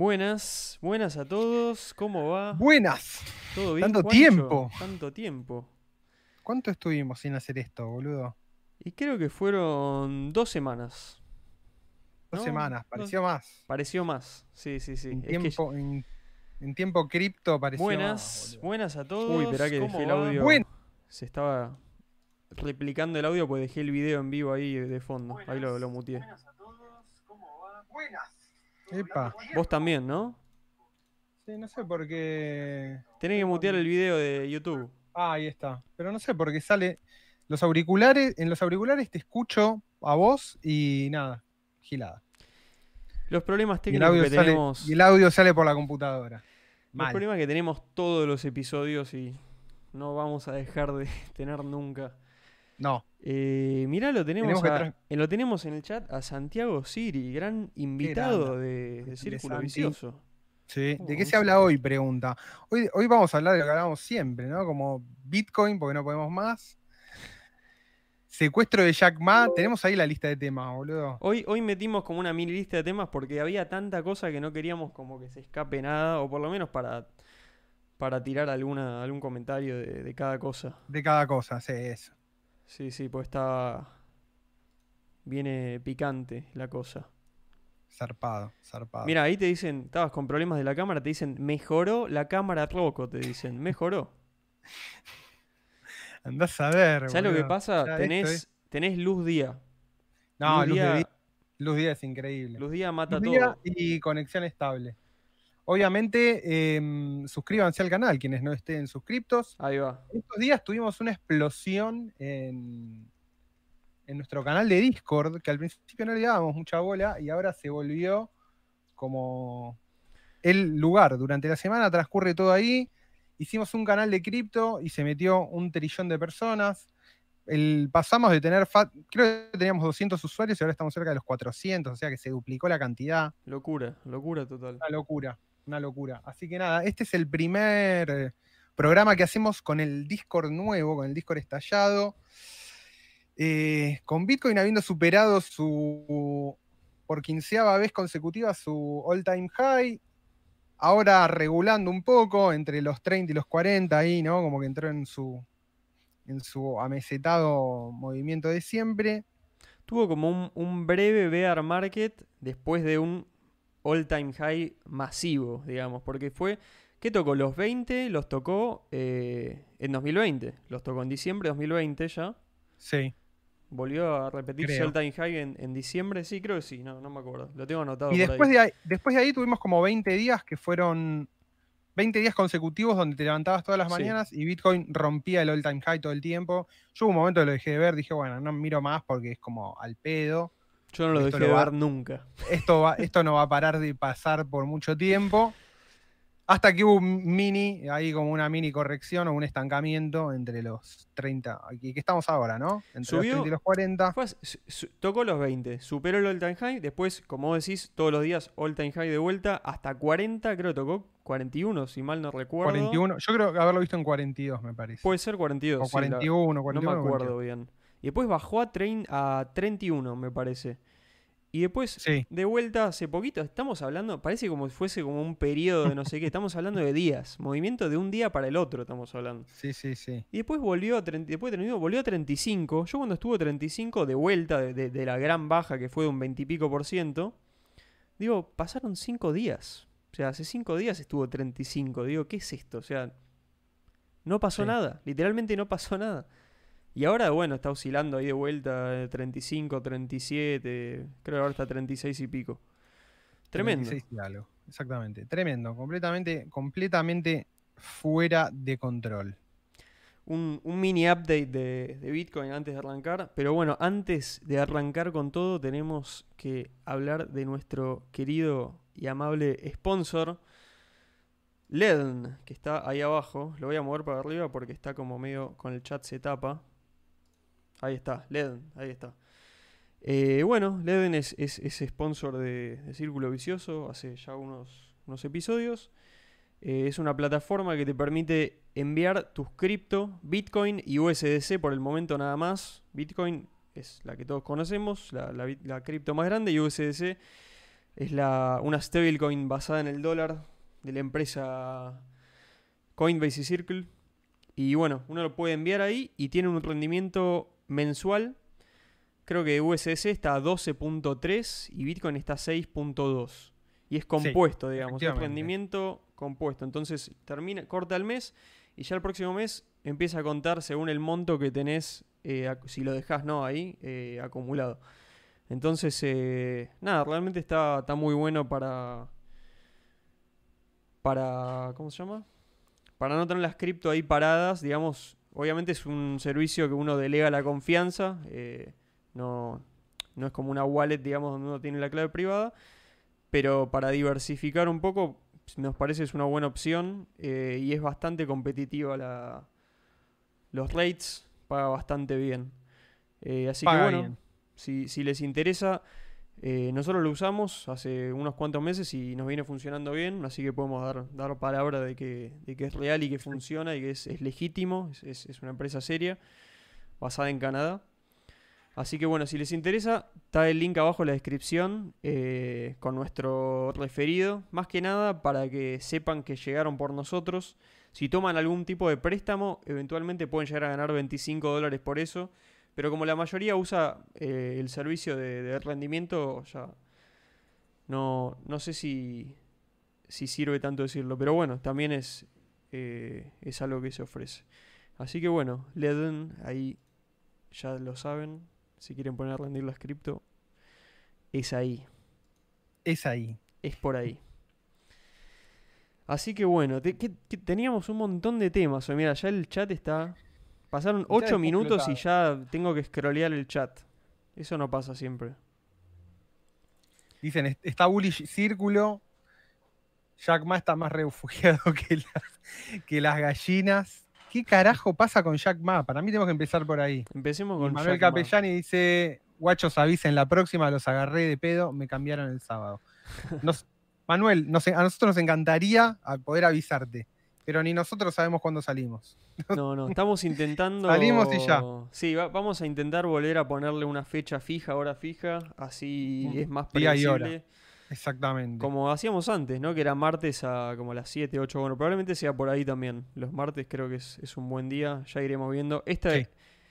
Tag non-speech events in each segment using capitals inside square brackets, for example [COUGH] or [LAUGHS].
Buenas, buenas a todos. ¿Cómo va? Buenas. ¿Todo bien? Tanto Juancho? tiempo. Tanto tiempo. ¿Cuánto estuvimos sin hacer esto, boludo? Y creo que fueron dos semanas. Dos No, semanas, pareció más. Pareció más. Sí, sí, sí. En Es que- tiempo, en, en tiempo cripto pareció buenas, más, boludo. buenas a todos. Uy, esperá que ¿Cómo dejé el va? audio. Buen- Se estaba replicando el audio porque dejé el video en vivo ahí de fondo. Ahí lo, lo muteé. Epa. Vos también, ¿no? Sí, no sé por qué. Tenés que mutear el video de YouTube. Ah, ahí está. Pero no sé por qué sale. Los auriculares, en los auriculares te escucho a vos y nada, gilada. Los problemas técnicos audio que sale, tenemos. y el audio sale por la computadora. Los Mal. problemas que tenemos todos los episodios y no vamos a dejar de [LAUGHS] tener nunca. No, Eh, mirá, lo tenemos, a- eh, lo tenemos en el chat a Santiago Siri, gran invitado de, de Círculo. Vicioso. sí. Oh, ¿De qué un se habla hoy? Pregunta. Hoy, hoy vamos a hablar de lo que hablamos siempre, ¿no? Como Bitcoin, porque no podemos más. Secuestro de Jack Ma. Tenemos ahí la lista de temas, boludo. Hoy, hoy metimos como una mini lista de temas porque había tanta cosa que no queríamos como que se escape nada, o por lo menos para, para tirar alguna, algún comentario de, de cada cosa. De cada cosa, sí, eso. Sí, sí, pues está... Viene picante la cosa. Zarpado, zarpado. Mira, ahí te dicen, estabas con problemas de la cámara, te dicen, mejoró la cámara Rocco, te dicen, mejoró. [LAUGHS] Andás a ver. ¿Sabes lo que pasa? Ya esto Tenés, tenés luz día. No, luz luz, día, luz día es increíble. Luz día mata Luz día todo. y conexión estable. Obviamente, em, suscríbanse al canal quienes no estén suscriptos. Ahí va. Estos días tuvimos una explosión en, en nuestro canal de Discord, que al principio no le dábamos mucha bola y ahora se volvió como el lugar. Durante la semana transcurre todo ahí. Hicimos un canal de cripto y se metió un trillón de personas. El, pasamos de tener, creo que teníamos 200 usuarios y ahora estamos cerca de los 400, o sea que se duplicó la cantidad. Locura, locura total. Una locura, una locura. Así que nada, este es el primer eh, programa que hacemos con el Discord nuevo, con el Discord estallado. Eh, con Bitcoin habiendo superado su, por quinceava vez consecutiva, su all time high. Ahora regulando un poco entre los 30 y los 40 ahí, ¿no? Como que entró en su, en su amesetado movimiento de siempre. Tuvo como un breve bear market después de un all time high masivo, digamos, porque fue, ¿qué tocó? Los 20 los tocó eh, en 2020, los tocó en diciembre de 2020 ya. Sí. Volvió a repetir su Creo. all time high en, en diciembre, sí, creo que sí, no, no me acuerdo, lo tengo anotado. Y por después ahí. de, ahí, después de ahí tuvimos como 20 días que fueron 20 días consecutivos donde te levantabas todas las Sí. mañanas y Bitcoin rompía el all time high todo el tiempo. Yo hubo un momento que lo dejé de ver, dije, bueno, no miro más porque es como al pedo. Yo no lo esto dejé lo de ver nunca. [LAUGHS] Esto, va, esto no va a parar de pasar por mucho tiempo. Hasta que hubo un mini, ahí como una mini corrección o un estancamiento entre los 30, y que estamos ahora, ¿no? Entre Subió- los 30 y los 40. Fue as- su- su- tocó los 20, superó el all time high, después, como decís, todos los días all time high de vuelta, hasta 40, creo que tocó 41, si mal no recuerdo. 41. Yo creo haberlo visto en 42, me parece. Puede ser 42. o sí, la- 41, no 41. me acuerdo bien. Y después bajó a, trein- a 31, me parece. Y después, Sí. de vuelta hace poquito, estamos hablando, parece como si fuese como un periodo de no sé qué, estamos hablando de días, movimiento de un día para el otro estamos hablando. Sí, sí, sí. Y después volvió a, 30 después de 31, volvió a 35. Yo cuando estuvo 35 de vuelta de, de- de la gran baja que fue de un 20 y pico por ciento, digo, pasaron 5 días. O sea, hace 5 días estuvo 35. Digo, ¿qué es esto? O sea, no pasó Sí. nada. Literalmente no pasó nada. Y ahora, bueno, está oscilando ahí de vuelta, eh, 35, 37, creo que ahora está 36 y pico. Tremendo. 36 y algo, Exactamente. Tremendo. Completamente, completamente fuera de control. un, un mini update de, de Bitcoin antes de arrancar. Pero bueno, antes de arrancar con todo, tenemos que hablar de nuestro querido y amable sponsor, Ledn, que está ahí abajo. Lo voy a mover para arriba porque está como medio con el chat se tapa. Ahí está, Ledn, ahí está. Eh, bueno, Ledn es, es, sponsor de, Círculo Vicioso hace ya unos, unos episodios. Eh, es una plataforma que te permite enviar tus cripto, Bitcoin y USDC por el momento nada más. Bitcoin es la que todos conocemos, la, cripto más grande, y USDC Es una stablecoin basada en el dólar de la empresa Coinbase y Circle. Y bueno, uno lo puede enviar ahí y tiene un rendimiento mensual. Creo que USDC está a 12.3 y Bitcoin está a 6.2. Y es compuesto, digamos. Es rendimiento compuesto. Entonces termina, corta el mes y ya el próximo mes empieza a contar según el monto que tenés, eh, si lo dejás no ahí, eh, acumulado. Entonces, eh, nada, realmente está, está muy bueno para. Para. ¿Cómo se llama? Para no tener las cripto ahí paradas, digamos. Obviamente es un servicio que uno delega la confianza. no, no es como una wallet, digamos, donde uno tiene la clave privada. Pero para diversificar un poco, nos parece es una buena opción. y es bastante competitiva la, los rates. Paga bastante bien. así que bueno. Si, les interesa, eh, nosotros lo usamos hace unos cuantos meses y nos viene funcionando bien, así que podemos dar, dar palabra de que, de que es real y que funciona y que es, legítimo, es, una empresa seria, basada en Canadá. Así que bueno, si les interesa, está el link abajo en la descripción eh, con nuestro referido, más que nada para que sepan que llegaron por nosotros. Si toman algún tipo de préstamo, eventualmente pueden llegar a ganar 25 dólares por eso. Pero como la mayoría usa eh, el servicio de, rendimiento, ya no, no sé si, si sirve tanto decirlo. Pero bueno, también es, eh, es algo que se ofrece. Así que bueno, Leden, ahí ya lo saben. Si quieren poner a rendir la cripto, es ahí. Es ahí. Es por ahí. Así que bueno, teníamos un montón de temas. Mira, ya el chat está Pasaron 8 minutos y ya tengo que scrollear el chat. Eso no pasa siempre. Dicen, está bullish círculo. Jack Ma está más refugiado [LAUGHS] que las, que las gallinas. ¿Qué carajo pasa con Jack Ma? Para mí tenemos que empezar por ahí. Empecemos con Manuel Capellani dice: Guachos, avisen, la próxima los agarré de pedo, me cambiaron el sábado. [LAUGHS] Manuel, a nosotros nos encantaría poder avisarte pero ni nosotros sabemos cuándo salimos. [LAUGHS] No, no, estamos intentando. Salimos y ya. Sí, vamos a intentar volver a ponerle una fecha fija, hora fija, así es más predecible. Exactamente. Como hacíamos antes, ¿no? Que era martes a como las 7, 8. Bueno, probablemente sea por ahí también. Los martes creo que es, un buen día. Ya iremos viendo. Este,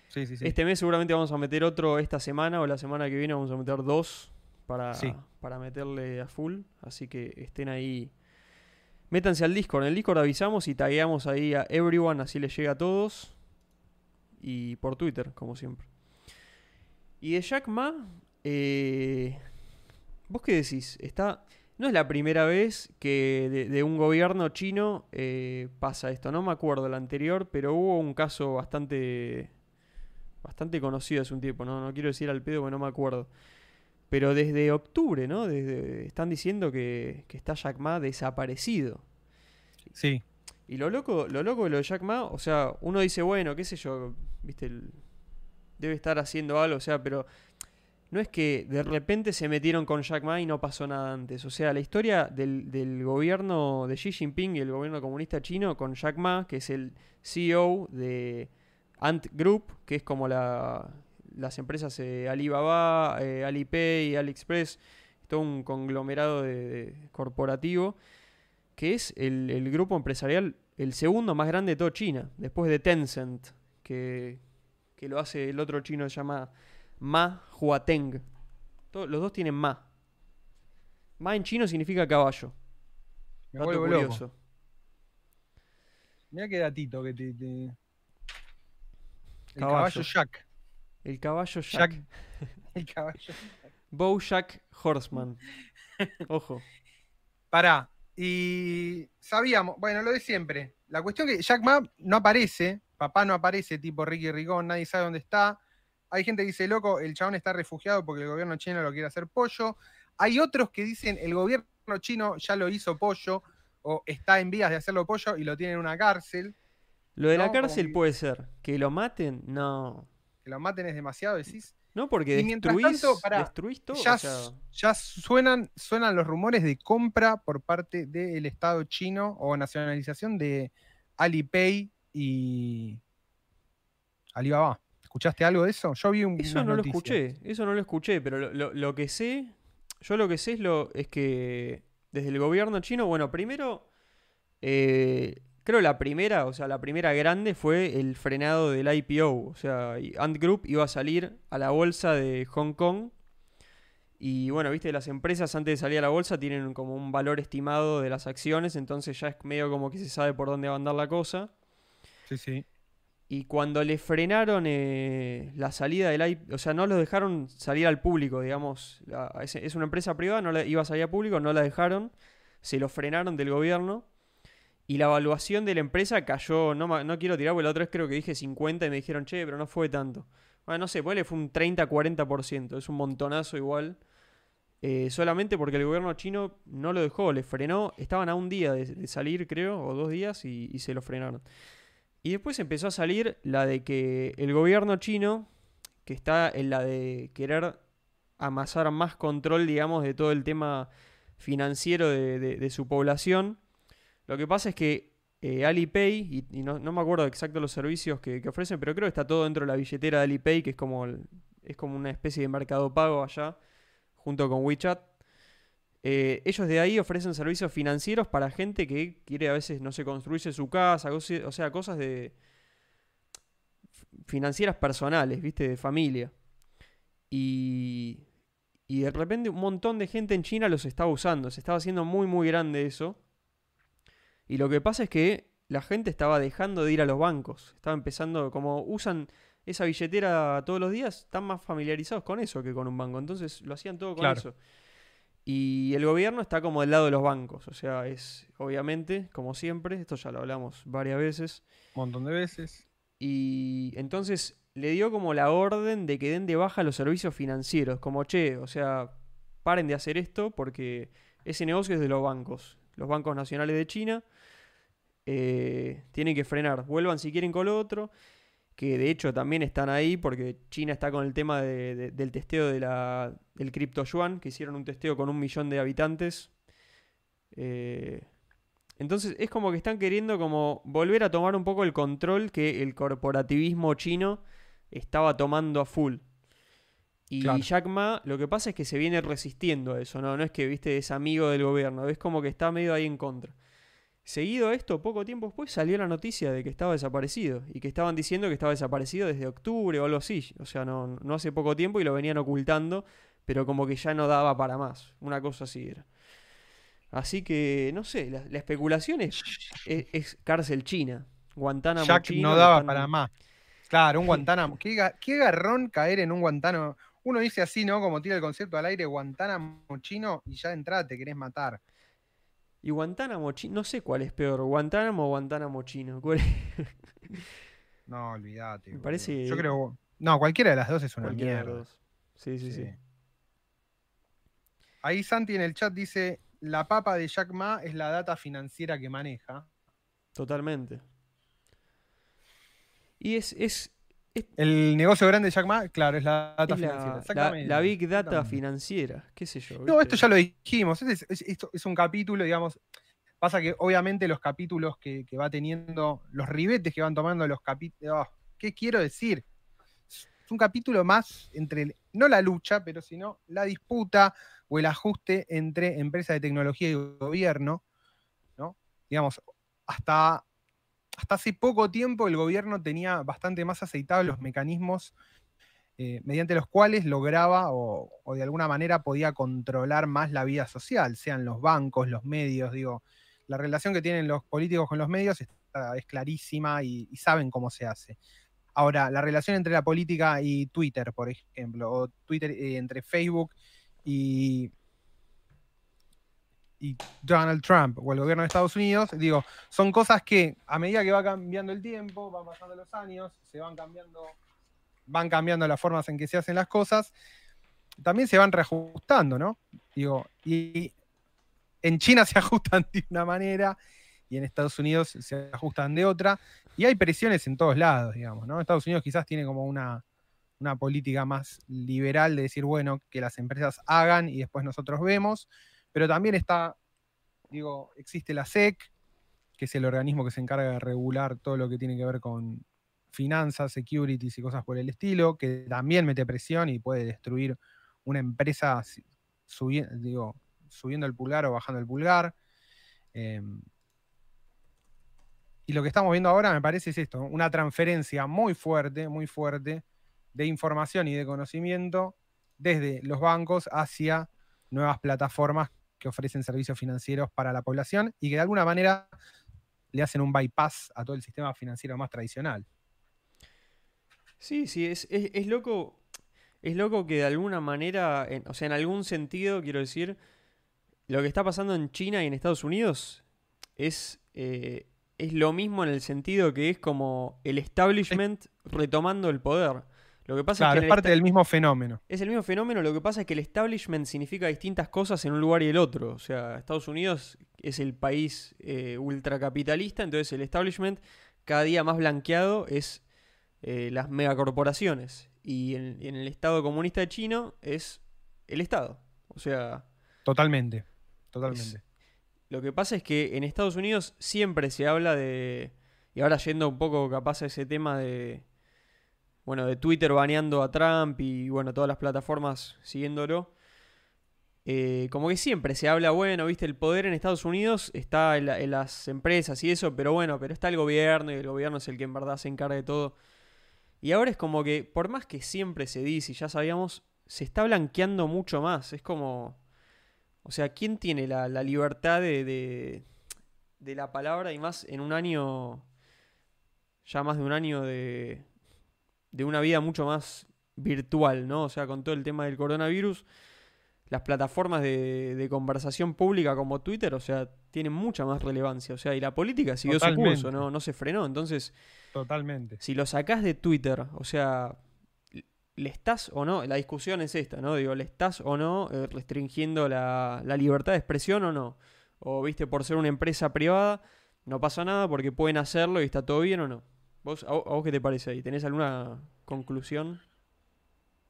sí. Sí, este mes seguramente vamos a meter otro esta semana o la semana que viene vamos a meter dos para, para meterle a full. Así que estén ahí Métanse al Discord. En el Discord avisamos y tagueamos ahí a everyone, así les llega a todos. Y por Twitter, como siempre. Y de Jack Ma, eh, ¿vos qué decís? Está, no es la primera vez que de, un gobierno chino eh, pasa esto. No me acuerdo el anterior, pero hubo un caso bastante, bastante conocido hace un tiempo. No, no quiero decir al pedo porque no me acuerdo. Pero desde octubre, ¿no? Desde, están diciendo que, está Jack Ma desaparecido. Sí. Y lo loco, lo loco de lo de Jack Ma, o sea, uno dice, bueno, qué sé yo, viste, debe estar haciendo algo, o sea, pero no es que de repente se metieron con Jack Ma y no pasó nada antes. O sea, la historia del, del, gobierno de Xi Jinping y el gobierno comunista chino con Jack Ma, que es el CEO de Ant Group, que es como la, las empresas eh, Alibaba, eh, Alipay, AliExpress, todo un conglomerado de, corporativo, que es el, grupo empresarial, el segundo más grande de toda China, después de Tencent, que, lo hace el otro chino, se llama Ma Huateng. los dos tienen Ma. Ma en chino significa caballo. Me Dato curioso. Mira qué datito que te... El caballo Jack. El caballo Jack. [LAUGHS] El caballo. Bojack Horseman. [LAUGHS] Ojo. Pará. Y sabíamos, bueno, lo de siempre. La cuestión que Jack Ma no aparece, papá no aparece, tipo Ricky Rigón, nadie sabe dónde está. Hay gente que dice, loco, el chabón está refugiado porque el gobierno chino lo quiere hacer pollo. Hay otros que dicen, el gobierno chino ya lo hizo pollo o está en vías de hacerlo pollo y lo tiene en una cárcel. Lo de la cárcel puede ser. Que lo maten, no que lo maten es demasiado, decís. No, porque destruís, todo. Ya, suenan, suenan los rumores de compra por parte del Estado chino o nacionalización de Alipay y Alibaba. ¿Escuchaste algo de eso? Yo vi un. Eso no lo escuché, eso no lo escuché, pero lo, que sé yo lo que sé es, lo, es que desde el gobierno chino, bueno, primero, eh, creo la primera, o sea, la primera grande fue el frenado del IPO. O sea, Ant Group iba a salir a la bolsa de Hong Kong. Y bueno, viste, las empresas antes de salir a la bolsa tienen como un valor estimado de las acciones, entonces ya es medio como que se sabe por dónde va a andar la cosa. Sí, sí. Y cuando le frenaron eh, la salida del IPO, o sea, no lo dejaron salir al público, digamos. es, una empresa privada, no la, iba a salir al público, no la dejaron, se lo frenaron del gobierno. Y la evaluación de la empresa cayó, no, no quiero tirar, porque la otra vez creo que dije 50 y me dijeron, che, pero no fue tanto. Bueno, no sé, pues fue un 30-40%, es un montonazo igual. Eh, solamente porque el gobierno chino no lo dejó, le frenó, estaban a un día de, salir, creo, o dos días, y se lo frenaron. Y después empezó a salir la de que el gobierno chino, que está en la de querer amasar más control, digamos, de todo el tema financiero de, su población. Lo que pasa es que eh, Alipay, y, no, me acuerdo exacto los servicios que, ofrecen, pero creo que está todo dentro de la billetera de Alipay, que es como, es como una especie de mercado pago allá, junto con WeChat. Eh, ellos de ahí ofrecen servicios financieros para gente que quiere a veces, no sé, construirse su casa, o sea, cosas de financieras personales, ¿viste? De familia. Y, y de repente un montón de gente en China los estaba usando, se estaba haciendo muy, muy grande eso. Y lo que pasa es que la gente estaba dejando de ir a los bancos, estaba empezando, como usan esa billetera todos los días, están más familiarizados con eso que con un banco, entonces lo hacían todo con eso. Y el gobierno está como del lado de los bancos, o sea, es obviamente, como siempre, esto ya lo hablamos varias veces. Un montón de veces. Y entonces le dio como la orden de que den de baja los servicios financieros, como che, o sea, paren de hacer esto porque ese negocio es de los bancos, los bancos nacionales de China. Eh, tienen que frenar, vuelvan si quieren con lo otro que de hecho también están ahí porque China está con el tema del testeo de la, del cripto yuan, que hicieron un testeo con un millón de habitantes. Eh, entonces es como que están queriendo como volver a tomar un poco el control que el corporativismo chino estaba tomando a full. Y Jack Ma, lo que pasa es que se viene resistiendo a eso, ¿no? No es que, viste, es amigo del gobierno, es como que está medio ahí en contra. Seguido esto, poco tiempo después salió la noticia de que estaba desaparecido y que estaban diciendo que estaba desaparecido desde octubre o algo así. O sea, no, no hace poco tiempo y lo venían ocultando, pero como que ya no daba para más. Una cosa así era. Así que, no sé, la, especulación es, es, cárcel china. Guantánamo Jack no daba para más. Claro, un [LAUGHS] Guantánamo. qué, qué garrón caer en un Guantánamo. Uno dice así, ¿no? Como tira el concepto al aire, Guantánamo chino, y ya de entrada te querés matar. Y Guantánamo chino, no sé cuál es peor, Guantánamo o Guantánamo chino. [LAUGHS] no, olvídate. Me parece. Yo creo. No, cualquiera de las dos es una mierda. Sí, sí, sí, Ahí Santi en el chat dice: La papa de Jack Ma es la data financiera que maneja. Totalmente. Y es, es, el negocio grande de Jack Ma, claro, es la data financiera. La, Big Data financiera, qué sé yo. No, esto ya lo dijimos. Esto es, un capítulo, digamos. Pasa que obviamente los capítulos que, va teniendo, los ribetes que van tomando los capítulos. Oh, ¿Qué quiero decir? Es un capítulo más entre, no la lucha, pero sino la disputa o el ajuste entre empresas de tecnología y gobierno. ¿no? Digamos, hasta hasta hace poco tiempo el gobierno tenía bastante más aceitados los mecanismos eh, mediante los cuales lograba o, de alguna manera podía controlar más la vida social, sean los bancos, los medios, digo, la relación que tienen los políticos con los medios es clarísima y, saben cómo se hace. Ahora, la relación entre la política y Twitter, por ejemplo, o Twitter eh, entre Facebook y, y Donald Trump o el gobierno de Estados Unidos, digo, son cosas que a medida que va cambiando el tiempo, van pasando los años, se van cambiando, van cambiando las formas en que se hacen las cosas, también se van reajustando, ¿no? Digo, y en China se [LAUGHS] ajustan de una manera y en Estados Unidos se ajustan de otra, y hay presiones en todos lados, digamos, ¿no? Estados Unidos quizás tiene como una, una política más liberal de decir, bueno, que las empresas hagan y después nosotros vemos pero también está, digo, existe la SEC, que es el organismo que se encarga de regular todo lo que tiene que ver con finanzas, securities y cosas por el estilo, que también mete presión y puede destruir una empresa digo, subiendo el pulgar o bajando el pulgar. Em, y lo que estamos viendo ahora me parece es esto, una transferencia muy fuerte, muy fuerte de información y de conocimiento desde los bancos hacia nuevas plataformas que ofrecen servicios financieros para la población y que de alguna manera le hacen un bypass a todo el sistema financiero más tradicional. Sí, sí, es, loco. Es loco que de alguna manera, o sea, en algún sentido, quiero decir, lo que está pasando en China y en Estados Unidos es, eh, es lo mismo en el sentido que es como el establishment retomando el poder. Lo que pasa es que. es parte del mismo fenómeno. Es el mismo fenómeno, lo que pasa es que el establishment significa distintas cosas en un lugar y el otro. O sea, Estados Unidos es el país eh, ultracapitalista, entonces el establishment cada día más blanqueado es eh, las megacorporaciones. Y en, el Estado comunista chino es el Estado. O sea. Totalmente. Totalmente. lo que pasa es que en Estados Unidos siempre se habla de. Y ahora yendo un poco capaz a ese tema de bueno, de Twitter baneando a Trump y bueno, todas las plataformas siguiéndolo. Eh, como que siempre se habla, bueno, viste, el poder en Estados Unidos está en, las empresas y eso, pero bueno, pero está el gobierno y el gobierno es el que en verdad se encarga de todo. Y ahora es como que, por más que siempre se dice y ya sabíamos, se está blanqueando mucho más. Es como, o sea, ¿quién tiene la, libertad de, de la palabra y más en un año, ya más de un año de, de una vida mucho más virtual, ¿no? O sea, con todo el tema del coronavirus, las plataformas de, conversación pública como Twitter, o sea, tienen mucha más relevancia. O sea, y la política siguió su curso, ¿no? No se frenó. Entonces, Totalmente. Si lo sacás de Twitter, o sea, ¿le estás o no? La discusión es esta, ¿no? Digo, ¿le estás o no eh, restringiendo la, la libertad de expresión o no? O, viste, por ser una empresa privada, no pasa nada porque pueden hacerlo y está todo bien o no. ¿Vos, a, vos qué te parece ahí? ¿Tenés alguna conclusión?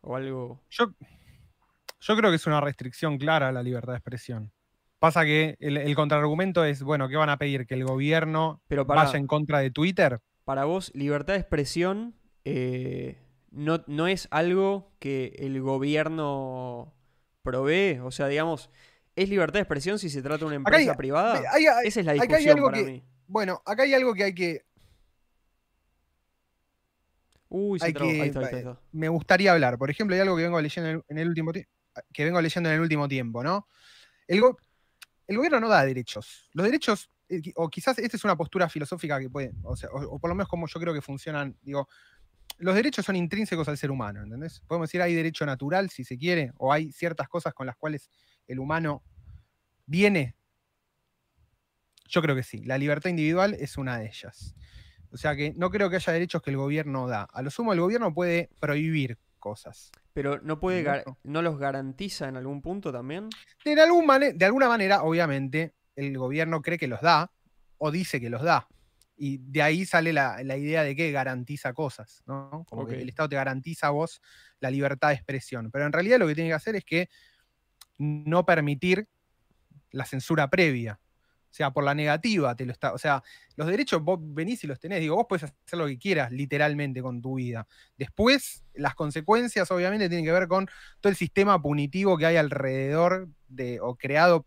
¿O algo? Yo, yo creo que es una restricción clara a la libertad de expresión. Pasa que el, contraargumento es, bueno, ¿qué van a pedir? ¿Que el gobierno vaya en contra de Twitter? Para vos, libertad de expresión eh, no, no, es algo que el gobierno provee. O sea, digamos, ¿es libertad de expresión si se trata de una empresa privada? Esa es la discusión para mí. Bueno, acá hay algo que hay que Uy, se Me gustaría hablar. Por ejemplo, hay algo que vengo leyendo en el, último que vengo leyendo en el último tiempo, ¿no? El, gobierno no da derechos. Los derechos, eh, o quizás esta es una postura filosófica que puede, o, sea, o, por lo menos como yo creo que funcionan, digo, los derechos son intrínsecos al ser humano, ¿entendés? Podemos decir hay derecho natural, si se quiere, o hay ciertas cosas con las cuales el humano viene. Yo creo que sí. La libertad individual es una de ellas. O sea que no creo que haya derechos que el gobierno da. A lo sumo, el gobierno puede prohibir cosas. Pero no puede no los garantiza en algún punto también. De, algún de alguna manera, obviamente, el gobierno cree que los da o dice que los da. Y de ahí sale la, idea de que garantiza cosas, ¿no? Como que el Estado te garantiza a vos la libertad de expresión. Pero en realidad lo que tiene que hacer es que no permitir la censura previa. Sea, por la negativa te lo está. O sea, los derechos vos venís y los tenés. Digo, vos puedes hacer lo que quieras, literalmente, con tu vida. Después, las consecuencias, obviamente, tienen que ver con todo el sistema punitivo que hay alrededor de, o creado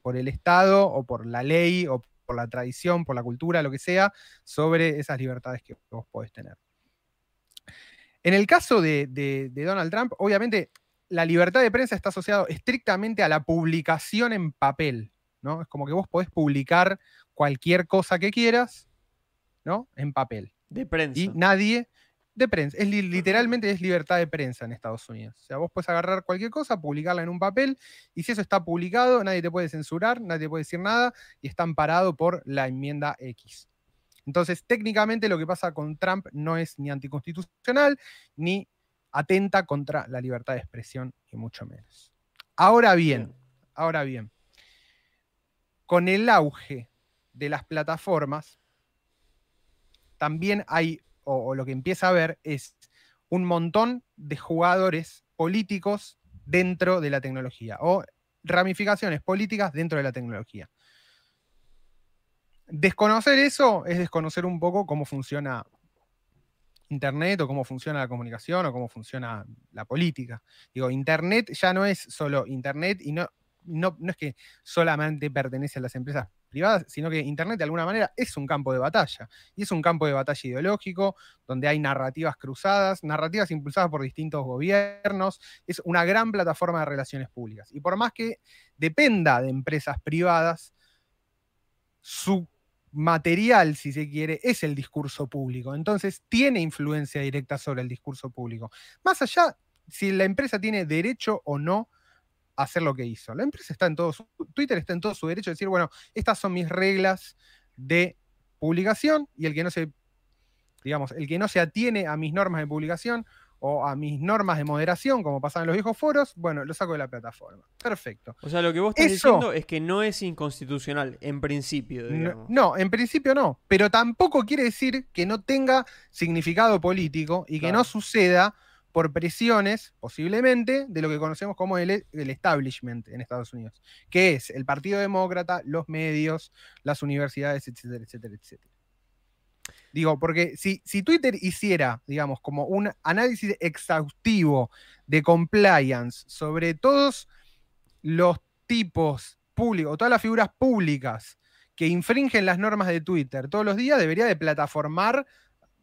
por el Estado, o por la ley, o por la tradición, por la cultura, lo que sea, sobre esas libertades que vos podés tener. En el caso de, de Donald Trump, obviamente, la libertad de prensa está asociada estrictamente a la publicación en papel. ¿No? Es como que vos podés publicar cualquier cosa que quieras, ¿no? En papel. De prensa. Y nadie, de prensa, es literalmente es libertad de prensa en Estados Unidos. O sea, vos puedes agarrar cualquier cosa, publicarla en un papel, y si eso está publicado, nadie te puede censurar, nadie te puede decir nada, y está amparado por la enmienda X. Entonces, técnicamente lo que pasa con Trump no es ni anticonstitucional, ni atenta contra la libertad de expresión, y mucho menos. Ahora bien, ahora bien, con el auge de las plataformas, también hay, o, lo que empieza a haber es un montón de jugadores políticos dentro de la tecnología, o ramificaciones políticas dentro de la tecnología. Desconocer eso es desconocer un poco cómo funciona Internet o cómo funciona la comunicación o cómo funciona la política. Digo, Internet ya no es solo Internet y no, no, es que solamente pertenece a las empresas privadas, sino que Internet de alguna manera es un campo de batalla. Y es un campo de batalla ideológico, donde hay narrativas cruzadas, narrativas impulsadas por distintos gobiernos. Es una gran plataforma de relaciones públicas. Y por más que dependa de empresas privadas, su material, si se quiere, es el discurso público. Entonces, tiene influencia directa sobre el discurso público. Más allá si la empresa tiene derecho o no hacer lo que hizo. La empresa está en todo su, Twitter está en todo su derecho de decir, bueno, estas son mis reglas de publicación y el que no se, digamos, el que no se atiene a mis normas de publicación o a mis normas de moderación, como pasaban en los viejos foros, bueno, lo saco de la plataforma. Perfecto. O sea, lo que vos estás diciendo es que no es inconstitucional, en principio. No, en principio no, pero tampoco quiere decir que no tenga significado político y que no suceda por presiones, posiblemente, de lo que conocemos como el, establishment en Estados Unidos, que es el Partido Demócrata, los medios, las universidades, etcétera, etcétera, etcétera. Digo, porque si, si Twitter hiciera, digamos, como un análisis exhaustivo de compliance sobre todos los tipos públicos, todas las figuras públicas que infringen las normas de Twitter todos los días, debería de plataformar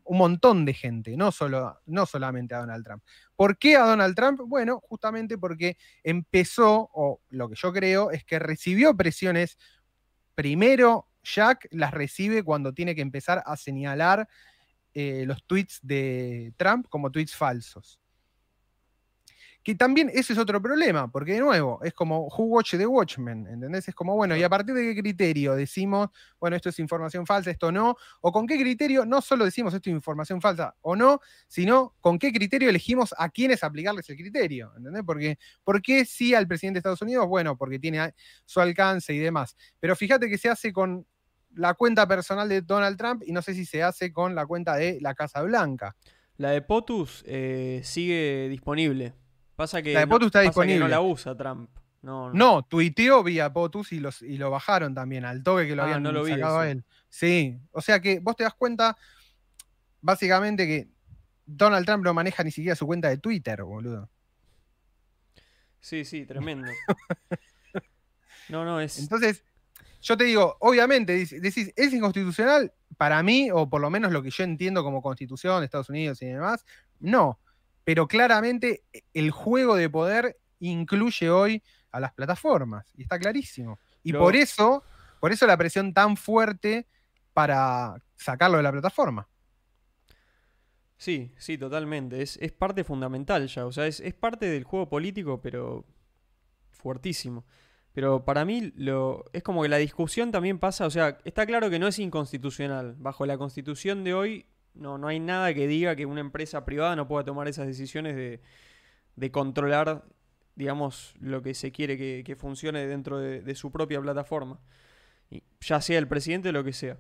un montón de gente, no, solo, no solamente a Donald Trump. ¿Por qué a Donald Trump? Bueno, justamente porque empezó, o lo que yo creo, es que recibió presiones primero Jack las recibe cuando tiene que empezar a señalar eh, los tweets de Trump como tweets falsos. Que también ese es otro problema, porque de nuevo, es como Who Watch the Watchmen, ¿entendés? Es como, bueno, ¿y a partir de qué criterio decimos, bueno, esto es información falsa, esto no? ¿O con qué criterio no solo decimos esto es información falsa o no, sino con qué criterio elegimos a quiénes aplicarles el criterio? ¿Entendés? Porque, ¿Por qué sí al presidente de Estados Unidos? Bueno, porque tiene su alcance y demás. Pero fíjate que se hace con la cuenta personal de Donald Trump y no sé si se hace con la cuenta de la Casa Blanca. La de POTUS eh, sigue disponible. Pasa que, la de POTUS está disponible. no la usa Trump. No, no. tuiteó vía POTUS y, los, y lo bajaron también al toque que lo ah, habían sacado a él. Sí, o sea que vos te das cuenta, básicamente, que Donald Trump no maneja ni siquiera su cuenta de Twitter, boludo. Sí, sí, tremendo. [LAUGHS] no, no, es. Entonces, yo te digo, obviamente, decís, ¿es inconstitucional? Para mí, o por lo menos lo que yo entiendo como constitución de Estados Unidos y demás, no. Pero claramente el juego de poder incluye hoy a las plataformas, y está clarísimo. Y por eso, por eso la presión tan fuerte para sacarlo de la plataforma. Sí, sí, totalmente. Es, parte fundamental ya. O sea, es, es parte del juego político, pero fuertísimo. Pero para mí lo, es como que la discusión también pasa, o sea, está claro que no es inconstitucional. Bajo la constitución de hoy no, no hay nada que diga que una empresa privada no pueda tomar esas decisiones de, de controlar, digamos, lo que se quiere que, funcione dentro de, su propia plataforma. Y ya sea el presidente o lo que sea.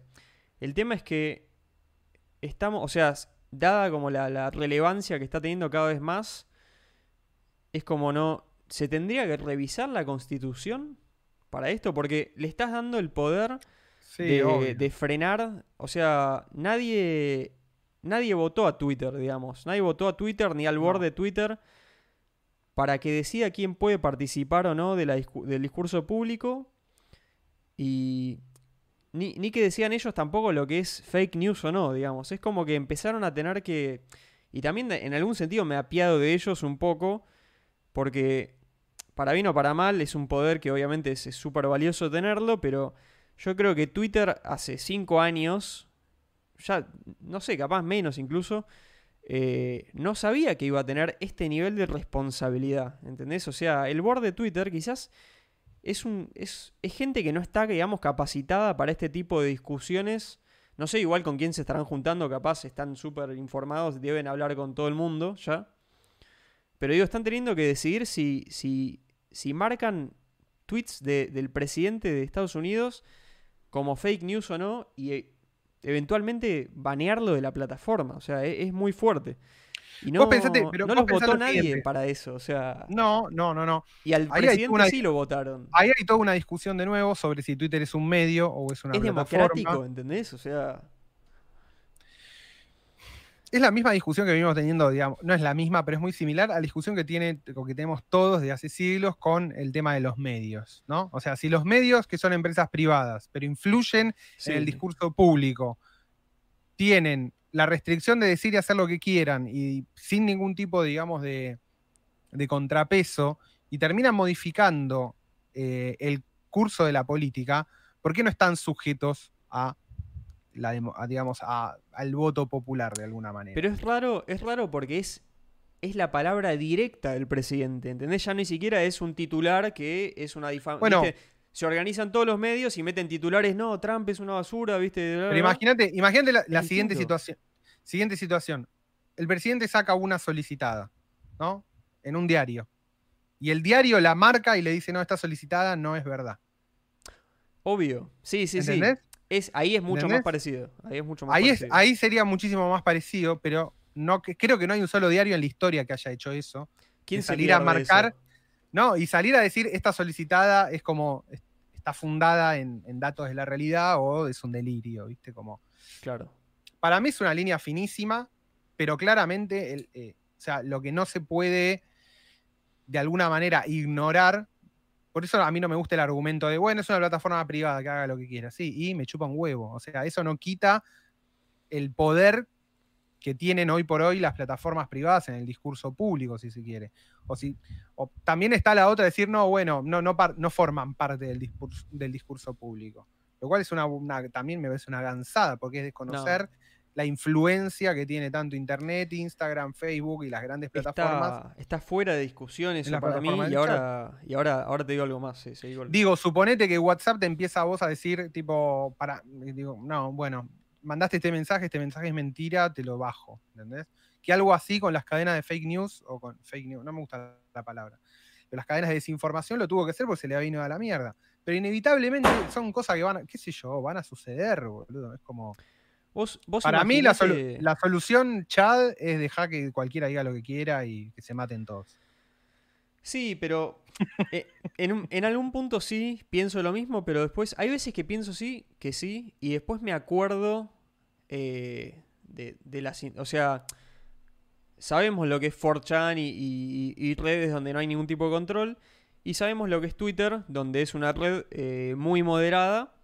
El tema es que estamos, o sea, dada como la, la relevancia que está teniendo cada vez más, es como no, ¿se tendría que revisar la constitución para esto? Porque le estás dando el poder de, frenar. O sea, nadie. Nadie votó a Twitter, digamos. Nadie votó a Twitter ni al borde de Twitter para que decida quién puede participar o no de del discurso público. Y. Ni, ni que decían ellos tampoco lo que es fake news o no, digamos. Es como que empezaron a tener que. Y también en algún sentido me apiado de ellos un poco porque, para bien o para mal, es un poder que obviamente es súper valioso tenerlo, pero yo creo que Twitter hace cinco años, ya no sé, capaz menos incluso, eh, no sabía que iba a tener este nivel de responsabilidad, ¿entendés? O sea, el board de Twitter quizás es, un, es, es gente que no está, digamos, capacitada para este tipo de discusiones. No sé igual con quién se estarán juntando, capaz están súper informados, deben hablar con todo el mundo ya. Pero digo, están teniendo que decidir si, si, si marcan tweets del presidente de Estados Unidos como fake news o no y eventualmente banearlo de la plataforma. O sea, e, es, muy fuerte. Y no, no los votó nadie para eso, o sea... No, no, no, no. Y al presidente sí lo votaron. Ahí hay toda una discusión de nuevo sobre si Twitter es un medio o es una es plataforma. democrático, ¿entendés? O sea... es la misma discusión que venimos teniendo, digamos, no es la misma, pero es muy similar a la discusión que, tiene, que tenemos todos de hace siglos con el tema de los medios, ¿no? O sea, si los medios, que son empresas privadas, pero influyen en el discurso público, tienen la restricción de decir y hacer lo que quieran y sin ningún tipo, digamos, de, contrapeso, y terminan modificando eh, el curso de la política, ¿por qué no están sujetos a la, digamos, al voto popular de alguna manera. Pero es raro, es raro porque es, es la palabra directa del presidente, ¿entendés? Ya ni siquiera es un titular que es una difamación. Bueno, se organizan todos los medios y meten titulares, no, Trump es una basura, ¿viste? Pero imagínate, imagínate la, siguiente situación. Siguiente situación. El presidente saca una solicitada, ¿no? En un diario. Y el diario la marca y le dice, no, está solicitada no es verdad. Obvio. Sí, sí, ¿Entendés? sí. Es, ahí es mucho más parecido. Ahí es mucho más ahí parecido. ahí sería muchísimo más parecido, pero no, creo que no hay un solo diario en la historia que haya hecho eso. ¿Quién salir a marcar? No, y salir a decir esta solicitada es como está fundada en, datos de la realidad o es un delirio, ¿viste? Como. Claro. Para mí es una línea finísima, pero claramente, eh, o sea, lo que no se puede de alguna manera ignorar por eso a mí no me gusta el argumento de, bueno, es una plataforma privada que haga lo que quiera. Sí, y me chupa un huevo. O sea, eso no quita el poder que tienen hoy por hoy las plataformas privadas en el discurso público, si se quiere. O, si, también está la otra, decir, no, bueno, no, no, no forman parte del discurso, del discurso público. Lo cual es una, también me parece una gansada, porque es desconocer la influencia que tiene tanto Internet, Instagram, Facebook y las grandes plataformas. Está, fuera de discusión eso para mí y ahora, y ahora, ahora te digo algo más. digo, suponete que WhatsApp te empieza a vos a decir, tipo, para, digo, no, bueno, mandaste este mensaje, este mensaje es mentira, te lo bajo, ¿entendés? Que algo así con las cadenas de fake news, o con fake news, no me gusta la palabra, pero las cadenas de desinformación lo tuvo que hacer porque se le venido a la mierda. Pero inevitablemente son cosas que van, qué sé yo, van a suceder, boludo. Es como... Para mí la, solución, Chad, es dejar que cualquiera diga lo que quiera y que se maten todos. Sí, pero eh, en, algún punto sí pienso lo mismo, pero después hay veces que pienso sí, que sí, y después me acuerdo eh, de, de las... O sea, sabemos lo que es 4chan y, redes donde no hay ningún tipo de control, y sabemos lo que es Twitter, donde es una red eh, muy moderada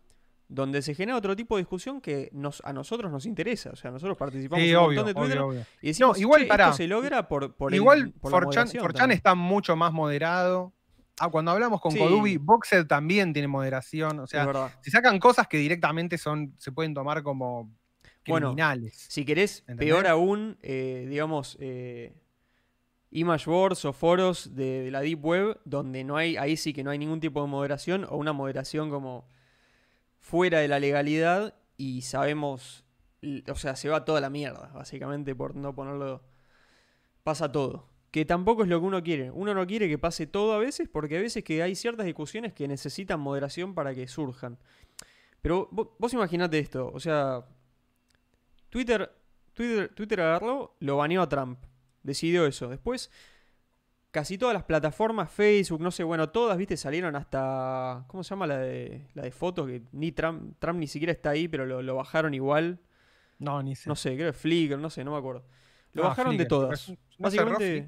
donde se genera otro tipo de discusión que nos, a nosotros nos interesa. O sea, nosotros participamos en un montón de Twitter y decimos, igual esto se logra por, por Igual Forchan está mucho más moderado. Ah, cuando hablamos con Kodubi, Boxer también tiene moderación. O sea, se sacan cosas que directamente son, se pueden tomar como criminales. si querés, peor aún, eh, digamos, eh, image boards o foros de, de la Deep Web, donde no hay, ahí sí que no hay ningún tipo de moderación, o una moderación como fuera de la legalidad y sabemos, o sea, se va toda la mierda, básicamente, por no ponerlo, pasa todo. Que tampoco es lo que uno quiere. Uno no quiere que pase todo a veces porque a veces que hay ciertas discusiones que necesitan moderación para que surjan. Pero vos, vos imaginate esto, o sea, Twitter, Twitter, Twitter agarró, lo baneó a Trump. Decidió eso. Después casi todas las plataformas, Facebook, no sé, bueno, todas, viste, salieron hasta. ¿Cómo se llama la de, la de fotos? Que ni Trump, Trump ni siquiera está ahí, pero lo, bajaron igual. No, ni sé. No sé, creo que Flickr, no sé, no me acuerdo. Lo bajaron de todas. básicamente,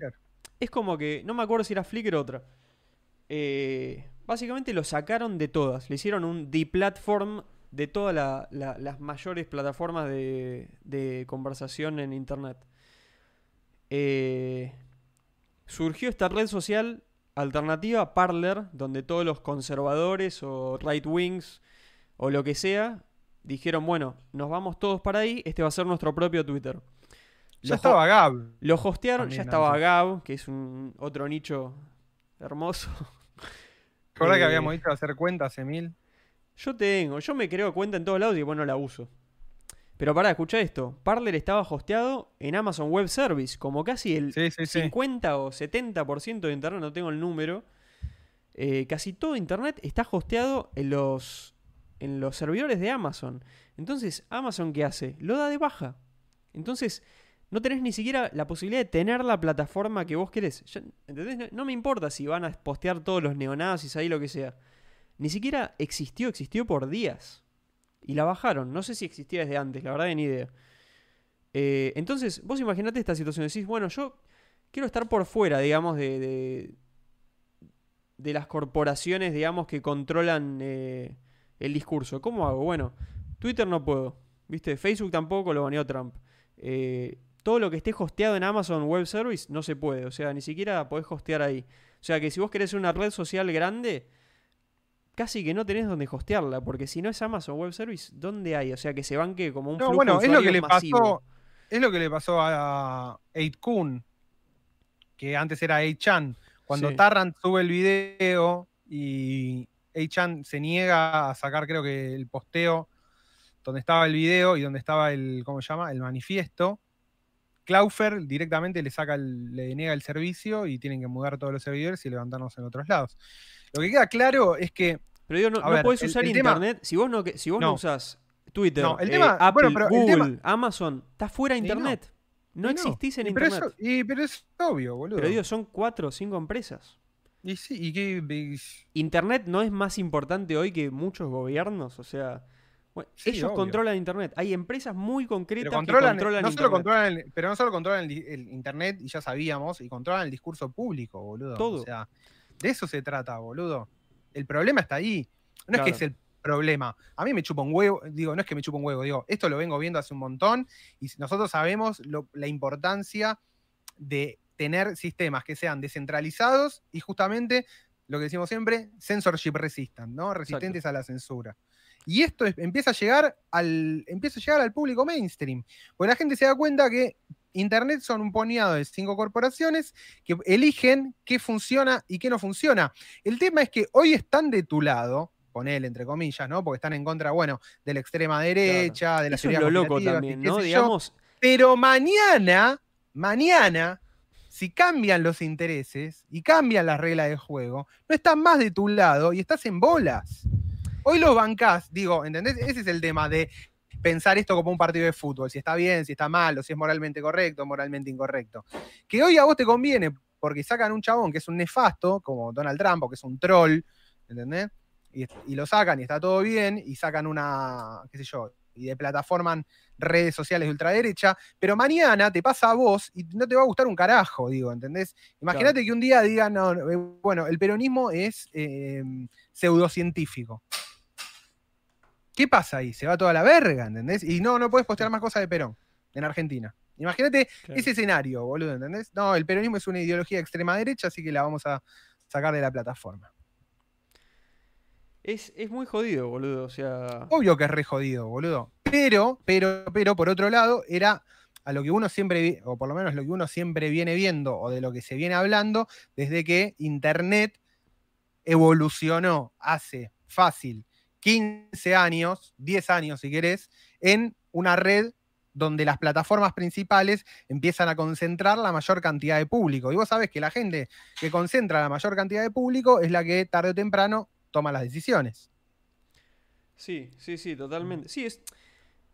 es como que, no me acuerdo si era Flickr o otra. Eh, básicamente lo sacaron de todas. Le hicieron un deplatform de todas las mayores plataformas de, de conversación en Internet. Eh, surgió esta red social alternativa, Parler, donde todos los conservadores o right wings o lo que sea dijeron, bueno, nos vamos todos para ahí, este va a ser nuestro propio Twitter. Ya estaba Gab. Lo hostearon, ya estaba Gab, que es un otro nicho hermoso. ¿Recuerda que eh, habíamos dicho hacer cuentas, Emil? Yo tengo, yo me creo cuenta en todos lados y bueno, la uso. Pero para escuchar esto. Parler estaba hosteado en Amazon Web Service, como casi el 50 o 70% de Internet, no tengo el número. Eh, casi todo Internet está hosteado en los, en los servidores de Amazon. Entonces, ¿Amazon qué hace? Lo da de baja. Entonces, no tenés ni siquiera la posibilidad de tener la plataforma que vos querés. ¿Entendés? No, me importa si van a postear todos los neonazis ahí, lo que sea. Ni siquiera existió, existió por días y la bajaron. No sé si existía desde antes, la verdad ni idea. Eh, entonces, vos imaginate esta situación. Decís, bueno, yo quiero estar por fuera, digamos, de, de, las corporaciones, digamos, que controlan eh, el discurso. ¿Cómo hago? Bueno, Twitter no puedo. ¿Viste? Facebook tampoco lo baneó Trump. Eh, todo lo que esté hosteado en Amazon Web Service no se puede. O sea, ni siquiera podés hostear ahí. O sea que si vos querés una red social grande, casi que no tenés donde hostearla. Porque si no es Amazon Web Service, ¿dónde hay? O sea que se banque como un No, flujo bueno, de es lo que le masivo. pasó. Es lo que le pasó a 8kun, que antes era 8chan. Cuando Sí. Tarrant sube el video y 8chan se niega a sacar, creo que el posteo donde estaba el video y donde estaba el, ¿cómo se llama? El manifiesto. Cloudflare directamente le saca el- le niega el servicio y tienen que mudar todos los servidores y levantarnos en otros lados. Lo que queda claro es que Pero digo, no, no ver, podés el- usar el tema- internet. Si vos no, si vos no, No. usás Twitter, No, el eh, tema- Apple, bueno, pero el Google, tema- Amazon, estás fuera de internet. No, existís en y pero internet. eso- y- pero es obvio, boludo. Pero digo, son cuatro o cinco empresas. y sí, y que y- Internet no es más importante hoy que muchos gobiernos, o sea, bueno, Sí, ellos obvio. controlan Internet. Hay empresas muy Pero concretas controlan, que controlan no solo Internet. controlan el, pero no solo controlan el, el internet, y ya sabíamos, y controlan el discurso público, boludo. Todo. O sea, de eso se trata, boludo. El problema está ahí. No es que es el problema. A mí me chupa un huevo, digo, no es que me chupa un huevo, digo, esto lo vengo viendo hace un montón, y nosotros sabemos lo- la importancia de tener sistemas que sean descentralizados y justamente lo que decimos siempre, censorship resistant, ¿no? Resistentes a la censura. Y esto es- empieza a llegar al empieza a llegar al público mainstream, porque la gente se da cuenta que Internet son un puñado de cinco corporaciones que eligen qué funciona y qué no funciona. El tema es que hoy están de tu lado, ponele entre comillas, ¿no? Porque están en contra, bueno, de la extrema derecha, de la Eso es lo loco también, ¿no? Digamos, pero mañana, mañana, si cambian los intereses y cambian las reglas de juego, no están más de tu lado y estás en bolas. Hoy los bancás, digo, ¿entendés? Ese es el tema de pensar esto como un partido de fútbol, si está bien, si está mal, o si es moralmente correcto moralmente incorrecto. Que hoy a vos te conviene porque sacan un chabón que es un nefasto, como Donald Trump, o que es un troll, ¿entendés? Y, y lo sacan y está todo bien, y sacan una, qué sé yo, y de plataforman redes sociales de ultraderecha, pero mañana te pasa a vos y no te va a gustar un carajo, digo, ¿entendés? Imagínate que un día digan, no, no, eh, bueno, el peronismo es eh, pseudocientífico. ¿Qué pasa ahí? Se va toda la verga, ¿entendés? Y no, no puedes postear más cosas de Perón en Argentina. Imagínate Claro. ese escenario, boludo, ¿entendés? No, el peronismo es una ideología de extrema derecha, así que la vamos a sacar de la plataforma. es, es muy jodido, boludo. O sea, Obvio que es re jodido, boludo. Pero, pero, pero, por otro lado, era a lo que uno siempre, o por lo menos lo que uno siempre viene viendo, o de lo que se viene hablando, desde que Internet evolucionó hace fácil 15 años, 10 años si querés, en una red donde las plataformas principales empiezan a concentrar la mayor cantidad de público. Y vos sabés que la gente que concentra la mayor cantidad de público es la que tarde o temprano toma las decisiones. Sí, sí, sí, totalmente. Sí, es.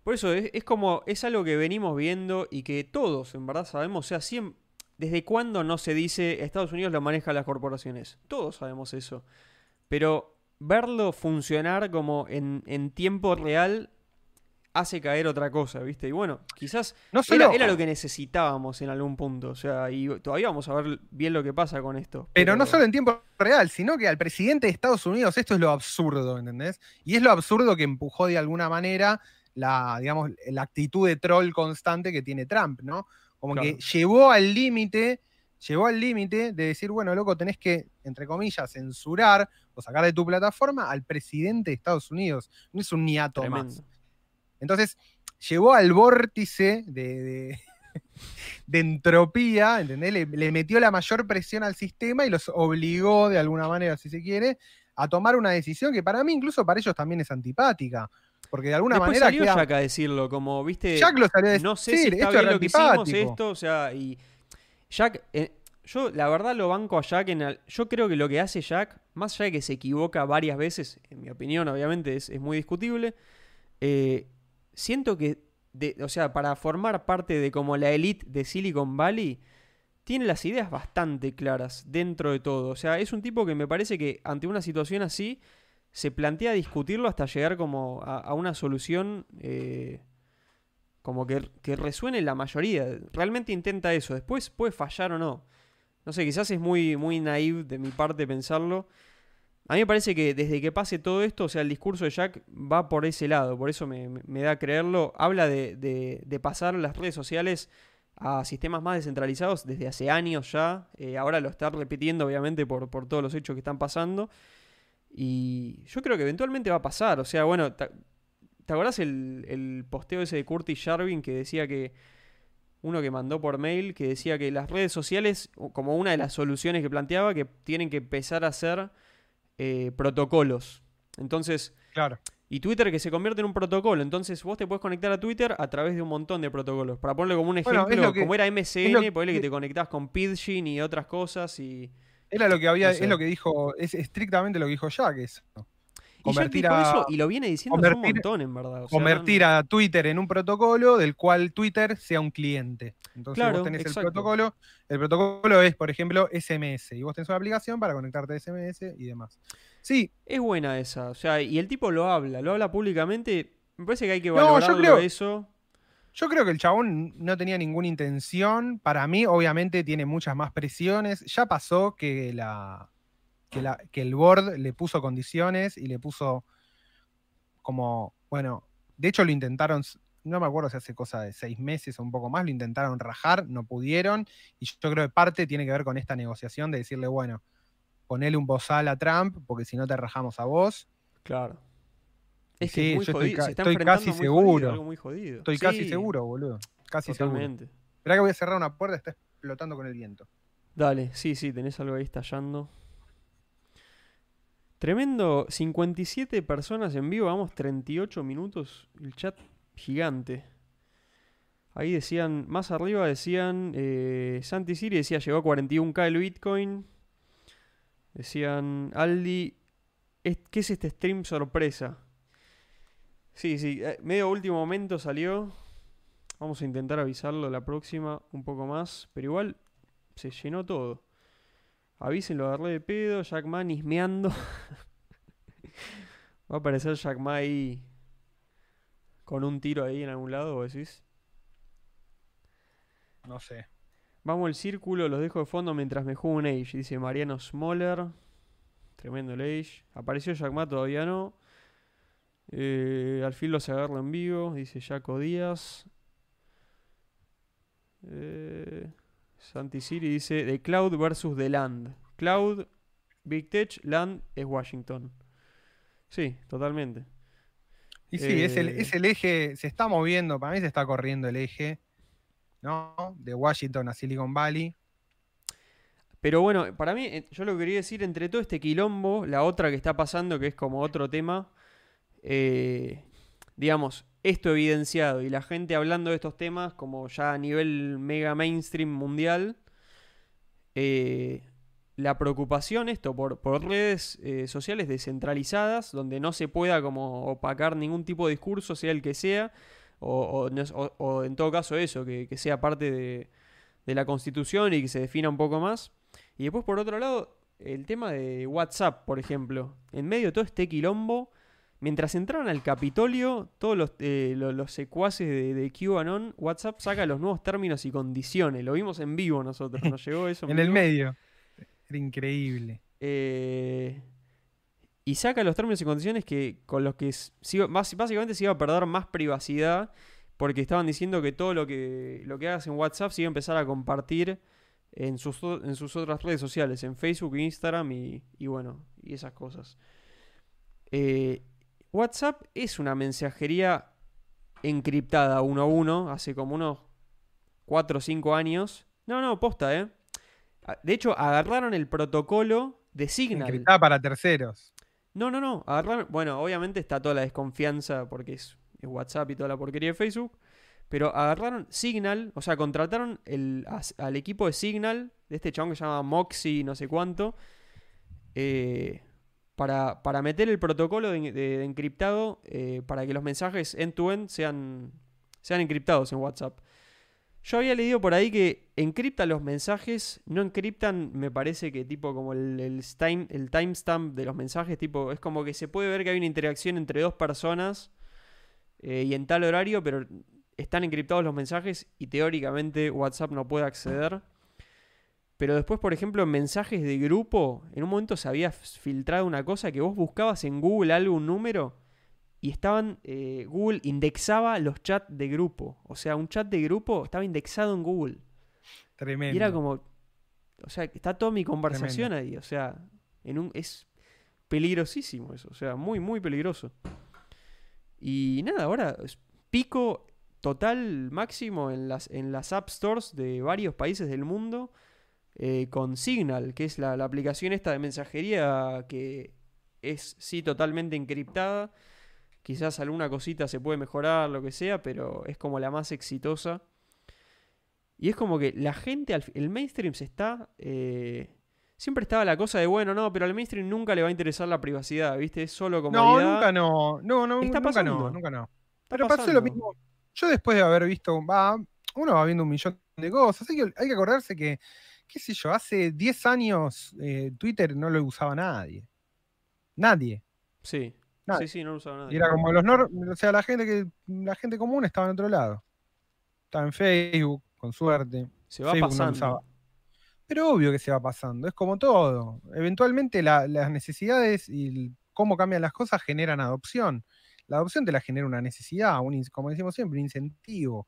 Por eso es, como. Es algo que venimos viendo y que todos, en verdad, sabemos. O sea, ¿desde cuándo no se dice Estados Unidos lo maneja las corporaciones? Todos sabemos eso. Pero verlo funcionar como en, en tiempo real hace caer otra cosa, ¿viste? Y bueno, quizás No solo, era, era lo que necesitábamos en algún punto. O sea, y todavía vamos a ver bien lo que pasa con esto. Pero no solo en tiempo real, sino que al presidente de Estados Unidos esto es lo absurdo, ¿entendés? Y es lo absurdo que empujó de alguna manera la, digamos, la actitud de troll constante que tiene Trump, ¿no? Como que llevó al límite, llevó al límite de decir, bueno, loco, tenés que, entre comillas, censurar o sacar de tu plataforma al presidente de Estados Unidos. No es un niato más. Entonces, llevó al vórtice de, de- [LAUGHS] de entropía, ¿entendés? Le, le metió la mayor presión al sistema y los obligó, de alguna manera, si se quiere, a tomar una decisión que para mí, incluso para ellos también es antipática. Porque de alguna Después manera salió queda- Jack a decirlo, como, viste... Jack lo salió a decir, no sé si está esto bien es lo que hicimos, esto, o sea, y Jack, eh, yo la verdad lo banco a Jack en el- yo creo que lo que hace Jack, más allá de que se equivoca varias veces, en mi opinión obviamente es, es muy discutible, eh, siento que, o sea, para formar parte de como la elite de Silicon Valley, tiene las ideas bastante claras dentro de todo, o sea, es un tipo que me parece que ante una situación así, se plantea discutirlo hasta llegar como a, a una solución... eh, como que, que resuene la mayoría. Realmente intenta eso. Después puede fallar o no. No sé, quizás es muy, muy naive de mi parte pensarlo. A mí me parece que desde que pase todo esto, o sea, el discurso de Jack va por ese lado, por eso me, da a creerlo. Habla de, de, pasar las redes sociales a sistemas más descentralizados desde hace años ya. Eh, ahora lo está repitiendo, obviamente, por, por todos los hechos que están pasando. Y yo creo que eventualmente va a pasar. O sea, bueno, ¿te, acordás el, el, posteo ese de Curtis Jarvin que decía que. Uno que mandó por mail que decía que las redes sociales, como una de las soluciones que planteaba, que tienen que empezar a ser eh, protocolos. Entonces. Claro. Y Twitter que se convierte en un protocolo. Entonces vos te puedes conectar a Twitter a través de un montón de protocolos. Para ponerle como un ejemplo, como era MSN, ponele que te conectás con Pidgin y otras cosas y. Era lo que había, es lo que dijo, es estrictamente lo que dijo Jack, eso. Convertir y, a, eso, y lo viene diciendo un montón, en verdad. convertir a Twitter en un protocolo del cual Twitter sea un cliente. Entonces vos tenés el protocolo. El protocolo es, por ejemplo, SMS. Y vos tenés una aplicación para conectarte a SMS y demás. Sí. Es buena esa. O sea, y el tipo lo habla, lo habla públicamente. Me parece que hay que valorarlo eso. Yo creo que el chabón no tenía ninguna intención. Para mí, obviamente, tiene muchas más presiones. Ya pasó que, la, que, el board le puso condiciones y le puso como, bueno, de hecho lo intentaron, no me acuerdo si hace cosa de seis meses o un poco más, lo intentaron rajar, no pudieron. Y yo creo que parte tiene que ver con esta negociación de decirle, bueno, ponele un bozal a Trump, porque si no te rajamos a vos. Claro. Es que sí, yo estoy, casi seguro. Estoy casi seguro, boludo. Casi Totalmente. seguro. Esperá que voy a cerrar una puerta, está explotando con el viento. Dale, sí, sí, tenés algo ahí estallando. Tremendo, 57 personas en vivo, vamos 38 minutos, el chat gigante. Ahí decían, más arriba decían, eh, Santi Siri decía, llegó a 41k el Bitcoin. Decían, Aldi, ¿qué es este stream sorpresa? Sí, sí, eh, medio último momento salió. Vamos a intentar avisarlo la próxima un poco más, pero igual se llenó todo. Avísenlo, agarré de pedo, Jack Ma ismeando. [LAUGHS] Va a aparecer Jack Ma ahí con un tiro ahí en algún lado, ¿vos decís? No sé. Vamos al círculo, los dejo de fondo mientras me juego un Age, dice Mariano Smoller. Tremendo el Age. Apareció Jack Ma, todavía no. Eh, al fin los agarra en vivo, dice Jaco Díaz. Eh, Santi Siri dice The Cloud versus The Land. Cloud, Big Tech, Land es Washington. Sí, totalmente. Y sí, es, el, es, el, eje, se está moviendo, para mí se está corriendo el eje, ¿no? De Washington a Silicon Valley. Pero bueno, para mí, eh, yo lo que quería decir, entre todo este quilombo, la otra que está pasando, que es como otro tema, eh, digamos, esto evidenciado y la gente hablando de estos temas como ya a nivel mega mainstream mundial, eh, la preocupación esto por, por redes eh, sociales descentralizadas, donde no se pueda como opacar ningún tipo de discurso, sea el que sea, o, en todo caso eso, que, que sea parte de, de, la constitución y que se defina un poco más. Y después por otro lado, el tema de WhatsApp, por ejemplo, en medio de todo este quilombo, Mientras entraron al Capitolio, todos los, eh, los, secuaces de, de, QAnon, WhatsApp saca los nuevos términos y condiciones. Lo vimos en vivo nosotros, nos llegó eso. [LAUGHS] en, el medio. Era increíble. Eh, y saca los términos y condiciones que con los que básicamente se iba a perder más privacidad porque estaban diciendo que todo lo que, lo que hagas en WhatsApp se iba a empezar a compartir en sus, en sus otras redes sociales, en Facebook, Instagram y, y bueno, y esas cosas. Eh, WhatsApp es una mensajería encriptada uno a uno, hace como unos 4 o 5 años. No, no, posta, ¿eh? Ah, de hecho, agarraron el protocolo de Signal. Encriptada para terceros. No, no, no. Agarraron, bueno, obviamente está toda la desconfianza porque es, WhatsApp y toda la porquería de Facebook. Pero agarraron Signal, o sea, contrataron el, al equipo de Signal, de este chabón que se llama Moxie, no sé cuánto. Eh, para, meter el protocolo de, encriptado eh, para que los mensajes end-to-end sean, sean encriptados en WhatsApp. Yo había leído por ahí que encriptan los mensajes, no encriptan, me parece que tipo como el, el, time, el timestamp de los mensajes, tipo, es como que se puede ver que hay una interacción entre dos personas eh, y en tal horario, pero están encriptados los mensajes y teóricamente WhatsApp no puede acceder. Pero después, por ejemplo, en mensajes de grupo, en un momento se había filtrado una cosa que vos buscabas en Google algo, un número, y estaban, eh, Google indexaba los chats de grupo. O sea, un chat de grupo estaba indexado en Google. Tremendo. Y era como, o sea, está toda mi conversación ahí. O sea, en un, es peligrosísimo eso. O sea, muy, muy peligroso. Y nada, ahora pico total máximo en las, en las App Stores de varios países del mundo eh, con Signal, que es la, aplicación esta de mensajería que es sí totalmente encriptada. Quizás alguna cosita se puede mejorar, lo que sea, pero es como la más exitosa. Y es como que la gente, el mainstream se está... Eh, siempre estaba la cosa de, bueno, no, pero al mainstream nunca le va a interesar la privacidad, ¿viste? Es solo como No, nunca no. No, no, nunca no, nunca no. Pero pasó lo mismo. Yo después de haber visto, va, uno va viendo un millón de cosas. Que hay que acordarse que, qué sé yo, hace 10 años eh, Twitter no lo usaba nadie. Nadie. Sí. Sí, sí, no lo usaba nadie. Y era como los nor o sea, la gente que la gente común estaba en otro lado. Estaba en Facebook, con suerte. Se va pasando. Pero obvio que se va pasando, es como todo. Eventualmente las necesidades y cómo cambian las cosas generan adopción. La adopción te la genera una necesidad, un, como decimos siempre, un incentivo.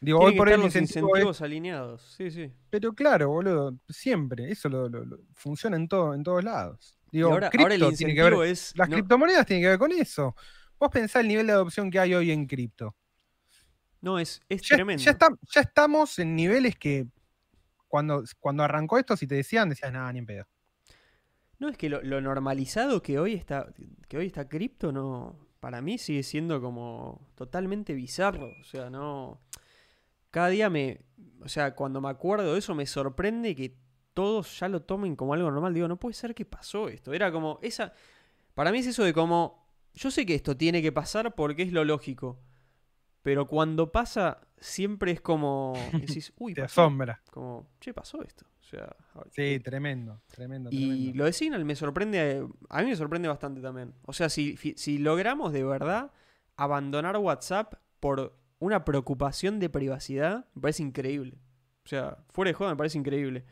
Digo, hoy por los incentivos alineados, sí, sí. Pero claro, boludo, siempre, eso lo, funciona en, todo, en todos lados. Digo, ahora, el incentivo es... Las criptomonedas tienen que ver con eso. Vos pensás el nivel de adopción que hay hoy en cripto. No, es, es tremendo. Ya, ya estamos en niveles que cuando, cuando arrancó esto, si te decían, decías, nada, ni en pedo. No, es que lo, normalizado que hoy está, que hoy está cripto, no, para mí sigue siendo como totalmente bizarro. O sea, no. Cada día me. O sea, cuando me acuerdo de eso, me sorprende que todos ya lo tomen como algo normal. Digo, no puede ser que pasó esto. Era como. esa Para mí es eso de como. Yo sé que esto tiene que pasar porque es lo lógico. Pero cuando pasa, siempre es como. [LAUGHS] Decís, uy, te asombra. Como, che, pasó esto. O sea, sí, tremendo, tremendo. Y lo de Signal me sorprende. A mí me sorprende bastante también. O sea, si, si logramos de verdad abandonar WhatsApp por una preocupación de privacidad, me parece increíble. O sea, fuera de juego me parece increíble.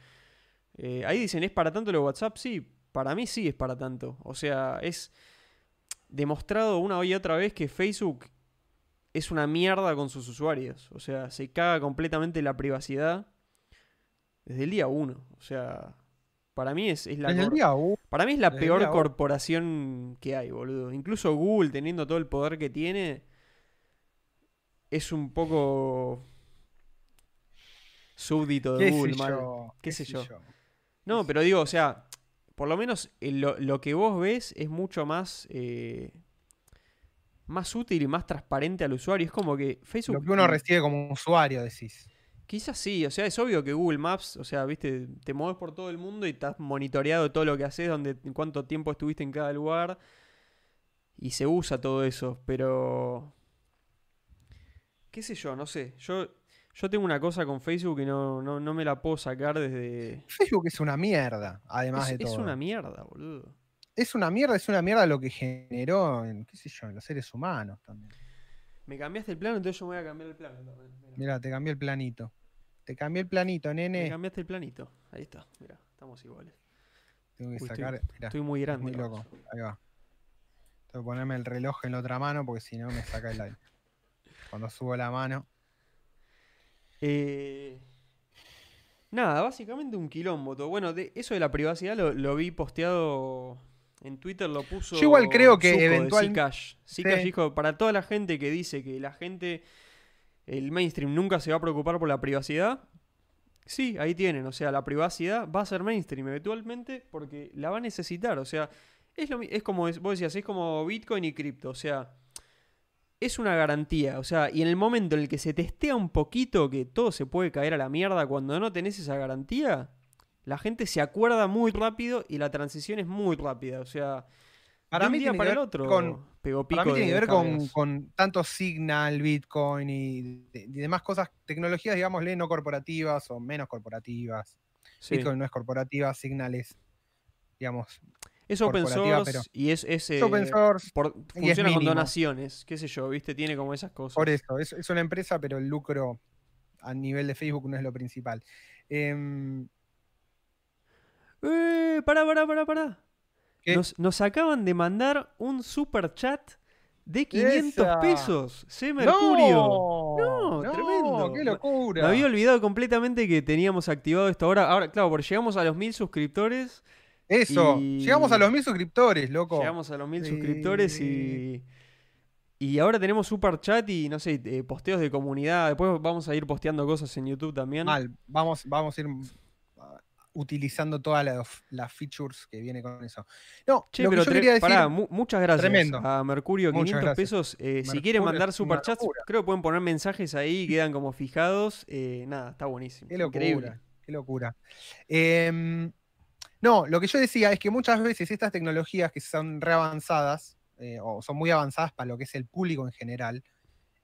Eh, ahí dicen, ¿es para tanto lo de WhatsApp? Sí, para mí sí es para tanto. O sea, es demostrado una y otra vez que Facebook es una mierda con sus usuarios. O sea, se caga completamente la privacidad desde el día uno. O sea, para mí es, la para mí es la peor corporación que hay, boludo. Incluso Google teniendo todo el poder que tiene es un poco súbdito de Google, ¿Qué, sé, yo? No, pero digo, o sea, por lo menos eh, lo, que vos ves es mucho más eh, más útil y más transparente al usuario. Es como que Facebook. Lo que uno recibe como usuario, decís. Quizás sí, o sea, es obvio que Google Maps, o sea, viste, te mueves por todo el mundo y estás monitoreado todo lo que haces, donde, cuánto tiempo estuviste en cada lugar. Y se usa todo eso, pero. ¿Qué sé yo? No sé. Yo, yo tengo una cosa con Facebook y no, no, me la puedo sacar desde. [LAUGHS] Facebook es una mierda, además de todo. Es una mierda, boludo es una mierda, es una mierda lo que generó en, qué sé yo, en los seres humanos también. Me cambiaste el plano, entonces yo me voy a cambiar el plano también. Mira, te cambié el planito. Te cambié el planito, nene. Me cambiaste el planito. Ahí está, mira, estamos iguales. Tengo que sacar. Estoy, muy grande. Muy loco. Ahí va. Tengo que ponerme el reloj en la otra mano porque si no me saca el aire. [LAUGHS] Cuando subo la mano. Eh, nada, básicamente un quilombo. Bueno, de eso de la privacidad lo vi posteado en Twitter lo puso. Yo igual creo que eventualmente. Zcash. dijo: para toda la gente que dice que la gente, el mainstream nunca se va a preocupar por la privacidad. Sí, ahí tienen. O sea, la privacidad va a ser mainstream eventualmente porque la va a necesitar. O sea, es, lo, es como vos decías, es como Bitcoin y cripto. O sea, es una garantía. O sea, y en el momento en el que se testea un poquito que todo se puede caer a la mierda cuando no tenés esa garantía, la gente se acuerda muy rápido y la transición es muy rápida. O sea, para mí día para el otro con, para mí tiene que ver con, tanto Signal, Bitcoin y, demás cosas, tecnologías, digámosle, no corporativas o menos corporativas. Bitcoin no es corporativa, Signal es, digamos, Es open source pero y es, es, es open eh, source por- es funciona con donaciones, qué sé yo, ¿viste? Tiene como esas cosas. Por eso, es, es una empresa, pero el lucro a nivel de Facebook no es lo principal. Em, ¡Eh! Pará, pará, pará, pará. Nos, nos acaban de mandar un super chat de 500 ¡Esa! pesos. C. Mercurio. ¡No! No, tremendo. ¡Qué locura! Me había olvidado completamente que teníamos activado esto ahora. Ahora, claro, porque llegamos a los mil suscriptores. Eso, y- llegamos a los mil suscriptores, loco. Llegamos a los mil Sí. suscriptores y. Y ahora tenemos super chat y no sé, eh, posteos de comunidad. Después vamos a ir posteando cosas en YouTube también. Mal, vamos, vamos a ir uh, utilizando todas las, las features que viene con eso. No, Che, lo pero que yo quería decir. pará, mu- muchas gracias Tremendo. a Mercurio, Muchas 500 gracias. pesos. Eh, si quieren mandar una superchats, creo que pueden poner mensajes ahí y quedan como fijados. Eh, nada, está buenísimo. Qué locura, Increíble. qué locura. Em, no, lo que yo decía es que muchas veces estas tecnologías que son reavanzadas, eh, o son muy avanzadas para lo que es el público en general,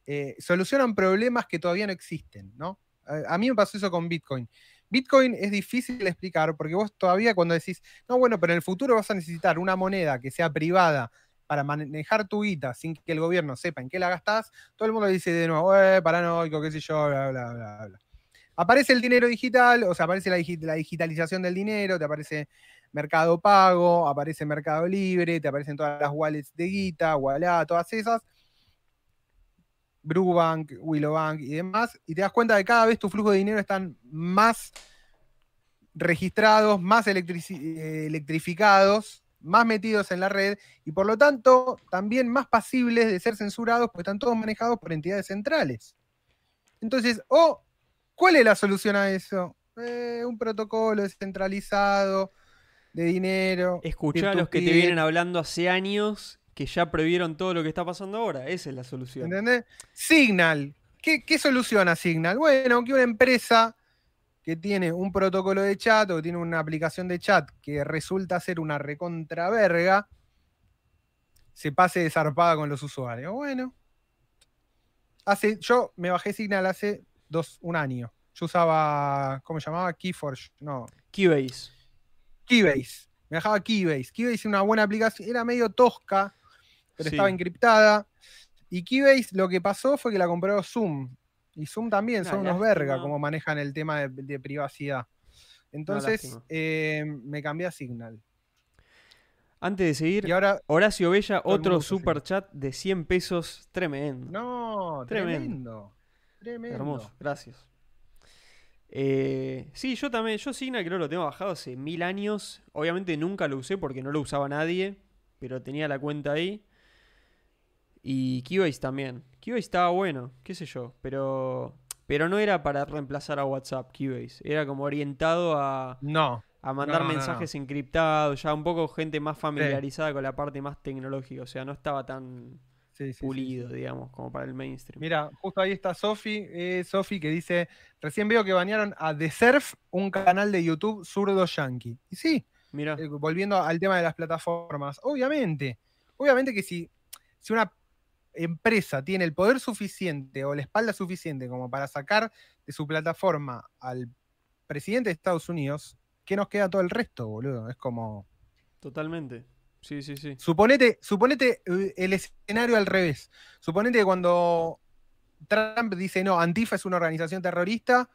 eh, solucionan problemas que todavía no existen, ¿no? A, a mí me pasó eso con Bitcoin. Bitcoin es difícil de explicar porque vos todavía cuando decís, no, bueno, pero en el futuro vas a necesitar una moneda que sea privada para manejar tu guita sin que el gobierno sepa en qué la gastás, todo el mundo dice de nuevo, eh, paranoico, qué sé yo, bla, bla, bla, bla. Aparece el dinero digital, o sea, aparece la, digi- la digitalización del dinero, te aparece Mercado Pago, aparece Mercado Libre, te aparecen todas las wallets de guita, Wallah, todas esas. Brubank, Willowbank y demás, y te das cuenta de que cada vez tu flujo de dinero están más registrados, más eh, electrificados, más metidos en la red y por lo tanto también más pasibles de ser censurados porque están todos manejados por entidades centrales. Entonces, o ¿cuál es la solución a eso? Eh, un protocolo descentralizado de dinero. Escuchá a los que te vienen hablando hace años que ya previeron todo lo que está pasando ahora. Esa es la solución. ¿Entendés? Signal. ¿Qué, qué soluciona Signal? Bueno, que una empresa que tiene un protocolo de chat o que tiene una aplicación de chat que resulta ser una recontraverga, se pase de zarpada con los usuarios. Bueno. Hace, yo me bajé Signal hace dos, un año. Yo usaba, ¿cómo se llamaba? Keyforge. No, Keybase. Keybase. Me bajaba Keybase. Keybase es una buena aplicación. Era medio tosca, pero Sí. estaba encriptada. Y Keybase lo que pasó fue que la compró Zoom. Y Zoom también Una son unos verga como manejan el tema de, de privacidad. Entonces eh, me cambié a Signal. Antes de seguir, Y ahora, Horacio Bella, otro super chat de 100 pesos. Tremendo. no, Tremendo. tremendo. Tremendo. Hermoso, gracias. Eh, sí, yo también, yo Signal creo que lo tengo bajado hace mil años. Obviamente nunca lo usé porque no lo usaba nadie, pero tenía la cuenta ahí. Y Keybase también. Keybase estaba bueno, qué sé yo, pero pero no era para reemplazar a WhatsApp, Keybase. Era como orientado a, No, a mandar No, no, no. mensajes encriptados, ya un poco gente más familiarizada con la parte más tecnológica, o sea, no estaba tan sí, sí, sí, pulido, digamos, como para el mainstream. Mira, justo ahí está Sofi, eh, Sofi que dice, recién veo que banearon a The Surf, un canal de YouTube zurdo yankee. Y sí, Mira, eh, volviendo al tema de las plataformas, obviamente, obviamente que si, si una empresa tiene el poder suficiente o la espalda suficiente como para sacar de su plataforma al presidente de Estados Unidos, ¿qué nos queda todo el resto, boludo? Es como... totalmente. Sí, sí, sí. Suponete, eh, el escenario al revés. Suponete que cuando Trump dice, no, Antifa es una organización terrorista,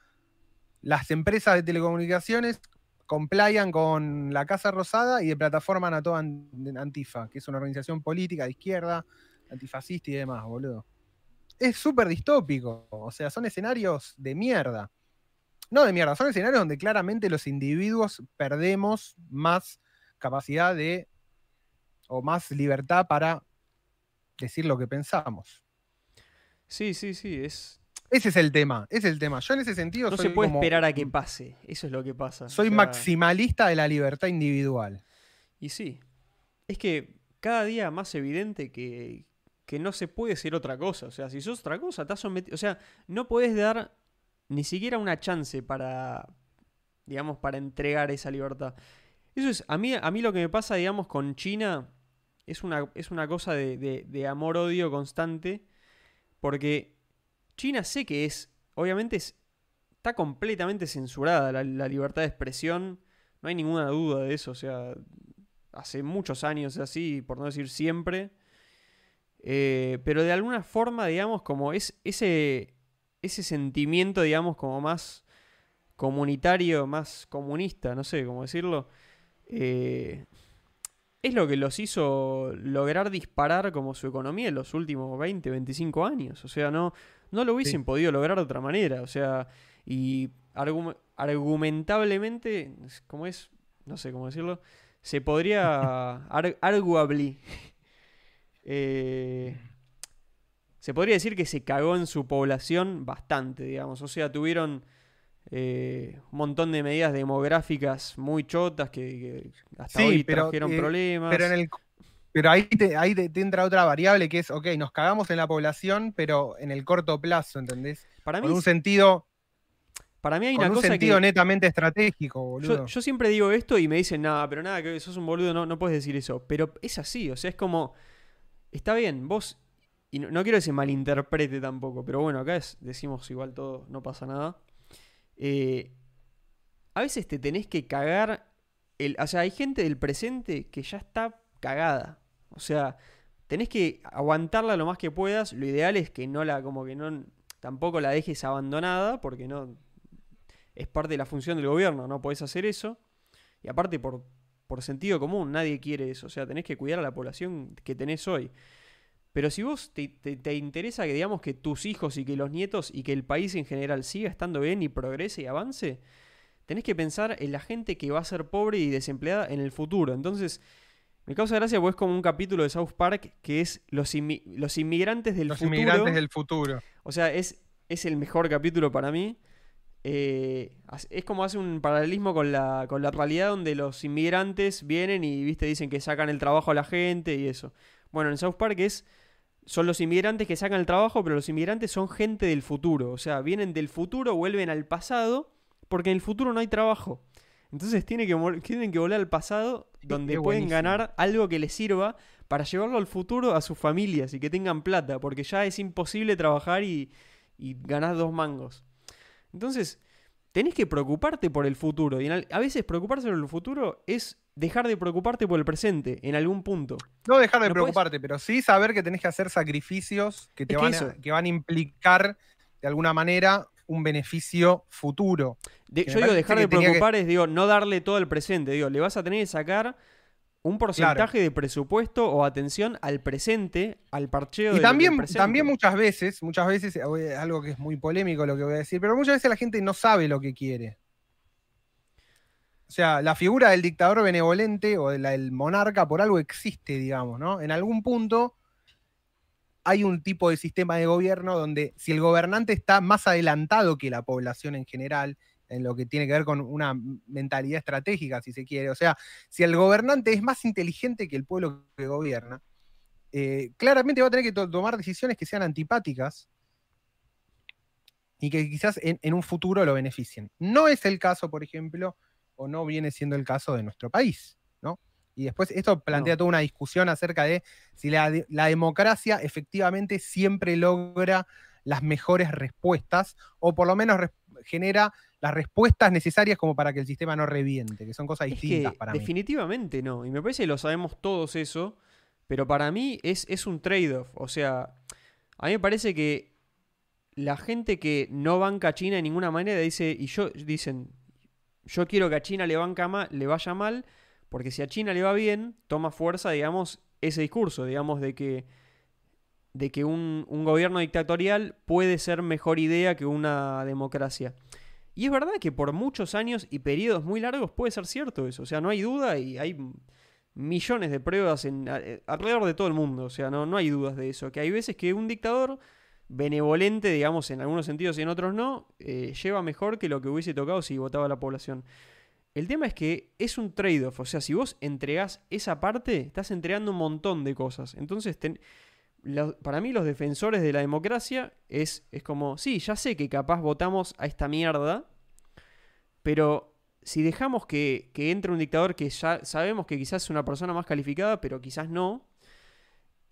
las empresas de telecomunicaciones complayan con la Casa Rosada y de plataforman a toda An- Antifa, que es una organización política de izquierda, antifascista y demás, boludo. Es súper distópico. O sea, son escenarios de mierda. No de mierda, son escenarios donde claramente los individuos perdemos más capacidad de o más libertad para decir lo que pensamos. Sí, sí, sí. Es... Ese es el tema, ese es el tema. Yo en ese sentido No soy se puede como- esperar a que pase. Eso es lo que pasa. Soy O sea, maximalista de la libertad individual. Y sí. Es que cada día más evidente que, que no se puede ser otra cosa. O sea, si sos otra cosa, estás sometido. O sea, no podés dar ni siquiera una chance para. digamos, para entregar esa libertad. Eso es. A mí, a mí lo que me pasa, digamos, con China es una, es una cosa de, de- amor-odio constante. Porque China sé que es. Obviamente es, está completamente censurada la, la libertad de expresión. No hay ninguna duda de eso. O sea, hace muchos años así, por no decir siempre. Eh, pero de alguna forma, digamos, como es ese, ese sentimiento, digamos, como más comunitario, más comunista, no sé cómo decirlo, eh, es lo que los hizo lograr disparar como su economía en los últimos 20, 25 años. O sea, no, no lo hubiesen podido lograr de otra manera. O sea, y argumentablemente, ¿cómo es? No sé cómo decirlo. Se podría, [LAUGHS] arguably, eh, se podría decir que se cagó en su población bastante, digamos. O sea, tuvieron eh, un montón de medidas demográficas muy chotas que, hasta hoy trajeron eh, problemas. Pero, ahí, te, ahí te, entra otra variable que es, ok, nos cagamos en la población, pero en el corto plazo, ¿entendés? Para mí. En un sentido. Para mí hay una un sentido netamente estratégico, boludo. Yo, siempre digo esto y me dicen, nada, pero nada, que sos un boludo, no, no puedes decir eso. Pero es así, o sea, es como. Está bien, vos. Y no, quiero que se malinterprete tampoco, pero bueno, acá decimos igual todo, no pasa nada. Eh, a veces te tenés que cagar. El, o sea, hay gente del presente que ya está cagada. O sea, tenés que aguantarla lo más que puedas. Lo ideal es que no la, como que no, tampoco la dejes abandonada, porque no es parte de la función del gobierno, no podés hacer eso. Y aparte, por, por sentido común, nadie quiere eso. O sea, tenés que cuidar a la población que tenés hoy. Pero si vos te, interesa que digamos que tus hijos y que los nietos y que el país en general siga estando bien y progrese y avance, tenés que pensar en la gente que va a ser pobre y desempleada en el futuro. Entonces, me causa gracia porque es como un capítulo de South Park que es los, los inmigrantes del futuro. Los inmigrantes del futuro. O sea, es, es el mejor capítulo para mí. Eh, es como hace un paralelismo con la, con la realidad donde los inmigrantes vienen y viste dicen que sacan el trabajo a la gente y eso. Bueno, en South Park es son los inmigrantes que sacan el trabajo, pero los inmigrantes son gente del futuro. O sea, vienen del futuro, vuelven al pasado, porque en el futuro no hay trabajo. Entonces tienen que, tienen que volver al pasado, donde pueden ganar algo que les sirva para llevarlo al futuro a sus familias y que tengan plata, porque ya es imposible trabajar y, y ganar dos mangos. Entonces, tenés que preocuparte por el futuro. Y a veces preocuparse por el futuro es dejar de preocuparte por el presente en algún punto. No dejar de preocuparte, pero sí saber que tenés que hacer sacrificios que, te van, a, que van a implicar de alguna manera un beneficio futuro. yo digo, dejar de preocupar es, digo, no darle todo el presente. Digo, le vas a tener que sacar un porcentaje de presupuesto o atención al presente, al parcheo y también, también muchas veces, muchas veces, algo que es muy polémico lo que voy a decir, pero muchas veces la gente no sabe lo que quiere. O sea, la figura del dictador benevolente o del monarca por algo existe, digamos, ¿no? En algún punto hay un tipo de sistema de gobierno donde si el gobernante está más adelantado que la población en general, en lo que tiene que ver con una mentalidad estratégica, si se quiere, o sea, si el gobernante es más inteligente que el pueblo que gobierna, eh, claramente va a tener que tomar decisiones que sean antipáticas y que quizás en, un futuro lo beneficien. No es el caso, por ejemplo, o no viene siendo el caso de nuestro país, ¿no? Y después esto plantea toda una discusión acerca de si la, democracia efectivamente siempre logra las mejores respuestas o por lo menos genera las respuestas necesarias como para que el sistema no reviente, que son cosas distintas para mí. Definitivamente no, y me parece que lo sabemos todos eso, pero para mí es, es un trade-off, o sea, a mí me parece que la gente que no banca a China de ninguna manera dice, y yo dicen, yo quiero que a China le, le vaya mal, porque si a China le va bien, toma fuerza, digamos, ese discurso, digamos, de que, de que un, gobierno dictatorial puede ser mejor idea que una democracia. Y es verdad que por muchos años y periodos muy largos puede ser cierto eso, o sea, no hay duda y hay millones de pruebas alrededor de todo el mundo, o sea, no, no hay dudas de eso, que hay veces que un dictador benevolente, digamos, en algunos sentidos y en otros no, eh, lleva mejor que lo que hubiese tocado si votaba la población. El tema es que es un trade-off, o sea, si vos entregás esa parte, estás entregando un montón de cosas. Entonces, para mí los defensores de la democracia es, es como, sí, ya sé que capaz votamos a esta mierda, pero si dejamos que, que entre un dictador que ya sabemos que quizás es una persona más calificada, pero quizás no,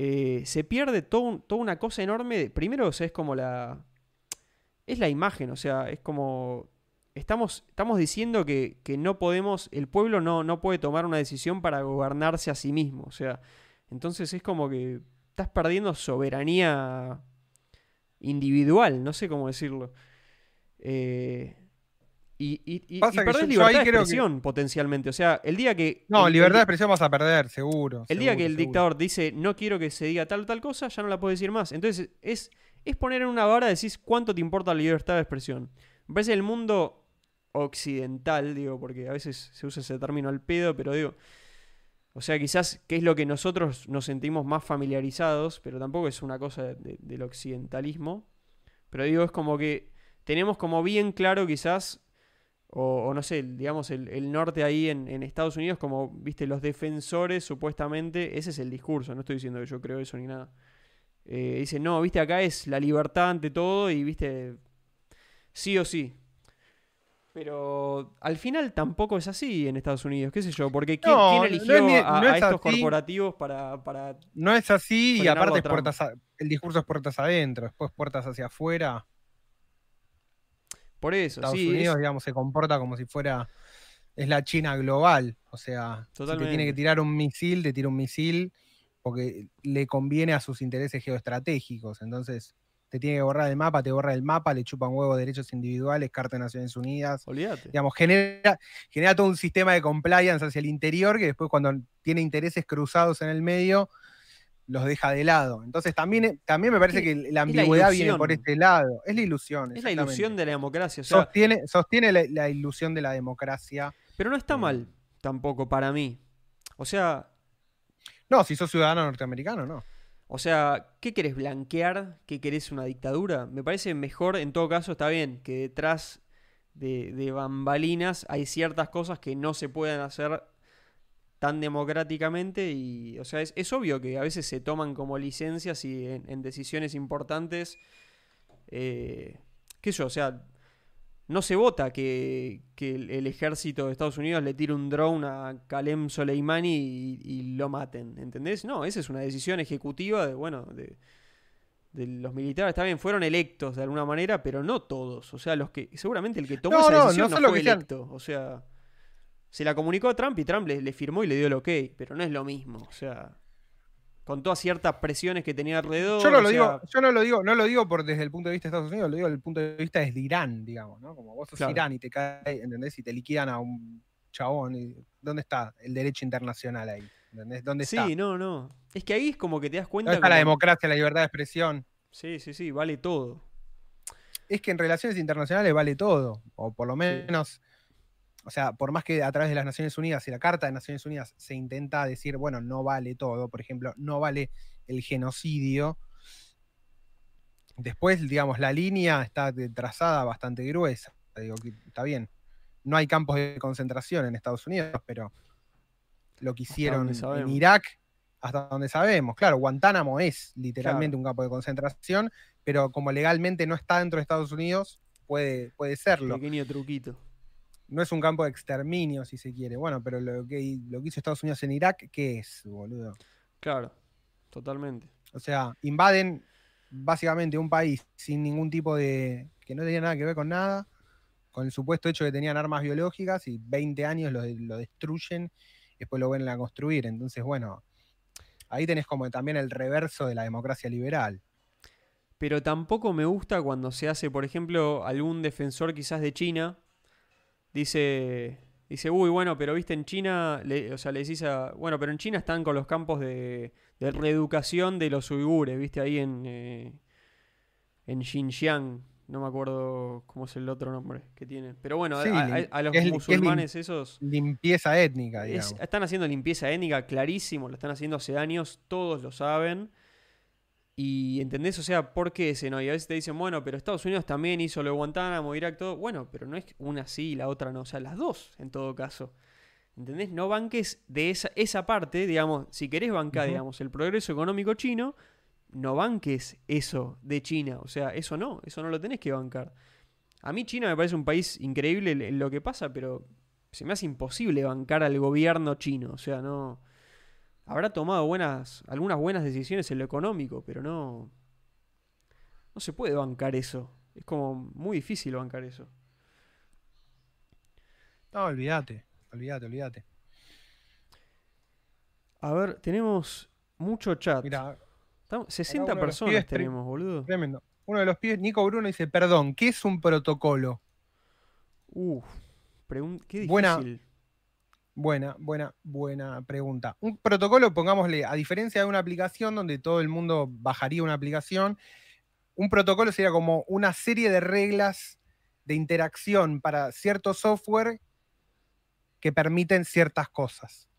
eh, se pierde toda una cosa enorme. Primero, es como la. Es la imagen, o sea, es como. estamos, estamos diciendo que, que no podemos, el pueblo no, no puede tomar una decisión para gobernarse a sí mismo. O sea, entonces es como que estás perdiendo soberanía individual, no sé cómo decirlo. Eh, y, y, y, perdés libertad de expresión potencialmente. O sea, el día que. No, libertad de expresión vas a perder, seguro. El día que el dictador dice no quiero que se diga tal o tal cosa, ya no la puedes decir más. Entonces, es, es poner en una vara, decís cuánto te importa la libertad de expresión. Me parece el mundo occidental, digo, porque a veces se usa ese término al pedo, pero digo. O sea, quizás que es lo que nosotros nos sentimos más familiarizados, pero tampoco es una cosa del occidentalismo. Pero digo, es como que tenemos como bien claro quizás o, no sé, digamos, el, norte ahí en, Estados Unidos, como, viste, los defensores, supuestamente, ese es el discurso, no estoy diciendo que yo creo eso ni nada. Eh, dicen, no, viste, acá es la libertad ante todo y, viste, sí o sí. Pero al final tampoco es así en Estados Unidos, qué sé yo, porque ¿quién, eligió a, estos corporativos para, para, No es así y aparte puertas el discurso es puertas adentro, después puertas hacia afuera. Por eso, Estados Unidos, digamos, se comporta como si fuera. Es la China global. O sea, si te tiene que tirar un misil, te tira un misil porque le conviene a sus intereses geoestratégicos. Entonces, te tiene que borrar el mapa, te borra el mapa, le chupa un huevo derechos individuales, Carta de Naciones Unidas. Olvídate. Digamos, genera, genera todo un sistema de compliance hacia el interior que después, cuando tiene intereses cruzados en el medio, los deja de lado. Entonces también, también me parece que la ambigüedad viene por este lado. Es la ilusión. Es la ilusión de la democracia. sostiene sostiene la, ilusión de la democracia. Pero no está eh, mal tampoco para mí. O sea... No, si sos ciudadano norteamericano, no. O sea, ¿qué querés blanquear? ¿Qué querés una dictadura? Me parece mejor, en todo caso, está bien, que detrás de, de bambalinas hay ciertas cosas que no se pueden hacer tan democráticamente y, o sea, es, obvio que a veces se toman como licencias y en, decisiones importantes, eh, qué sé yo, o sea, no se vota que, el, ejército de Estados Unidos le tire un drone a Kalem Soleimani y, lo maten, ¿entendés? No, esa es una decisión ejecutiva de, bueno, de, los militares, está bien, fueron electos de alguna manera, pero no todos, o sea, los que, seguramente el que tomó esa decisión no, fue electo, o sea se la comunicó a Trump y Trump le, firmó y le dio el ok, pero no es lo mismo, o sea, con todas ciertas presiones que tenía alrededor. Yo no lo digo, yo no lo digo, no lo digo por desde el punto de vista de Estados Unidos, lo digo desde el punto de vista desde Irán, digamos, ¿no? Como vos sos Irán y te cae, ¿entendés? Y te liquidan a un chabón, ¿dónde está el derecho internacional ahí? ¿Entendés? ¿Dónde está? Sí, no, no. Es que ahí es como que te das cuenta. ¿Dónde está la democracia, la libertad de expresión? Sí, sí, sí, vale todo. Es que en relaciones internacionales vale todo, o por lo menos o sea, por más que a través de las Naciones Unidas y la Carta de Naciones Unidas se intenta decir, bueno, no vale todo, por ejemplo, no vale el genocidio, después, digamos, la línea está trazada bastante gruesa. Digo, está bien. No hay campos de concentración en Estados Unidos, pero lo que hicieron en Irak, hasta donde sabemos. Claro, Guantánamo es literalmente un campo de concentración, pero como legalmente no está dentro de Estados Unidos, puede, puede serlo. Pequeño truquito no es un campo de exterminio, si se quiere. Bueno, pero lo que, lo que hizo Estados Unidos en Irak, ¿qué es, boludo? Claro, totalmente. O sea, invaden básicamente un país sin ningún tipo de. que no tenía nada que ver con nada, con el supuesto hecho de que tenían armas biológicas y 20 años lo, lo destruyen y después lo vuelven a construir. Entonces, bueno, ahí tenés como también el reverso de la democracia liberal. Pero tampoco me gusta cuando se hace, por ejemplo, algún defensor quizás de China Dice, dice, uy, bueno, pero viste en China, o sea, le decís a, bueno, pero en China están con los campos de, reeducación de los uigures, viste, ahí en, eh, en Xinjiang, no me acuerdo cómo es el otro nombre que tiene. Pero bueno, a, los musulmanes esos... Limpieza étnica, digamos. están haciendo limpieza étnica, clarísimo, lo están haciendo hace años, todos lo saben. Y entendés, o sea, ¿por qué ese no? Y a veces te dicen, bueno, pero Estados Unidos también hizo lo de Guantánamo, Irak, todo. Bueno, pero no es una sí y la otra no. O sea, las dos, en todo caso. ¿Entendés? No banques de esa, esa parte, digamos, si querés bancar, digamos, el progreso económico chino, no banques eso de China. O sea, eso no, eso no lo tenés que bancar. A mí China me parece un país increíble en lo que pasa, pero se me hace imposible bancar al gobierno chino. O sea, no habrá tomado buenas, algunas buenas decisiones en lo económico, pero no, no se puede bancar eso. Es como muy difícil bancar eso. No, olvídate, olvídate, olvídate. A ver, tenemos mucho chat. Mira, Estamos- 60 uno de los personas tenemos, boludo. tremendo. Uno de los pibes, Nico Bruno, dice, perdón, ¿qué es un protocolo? Uf, qué difícil. Buena- Buena, buena, buena pregunta. Un protocolo, pongámosle, a diferencia de una aplicación donde todo el mundo bajaría una aplicación, un protocolo sería como una serie de reglas de interacción para cierto software que permiten ciertas cosas.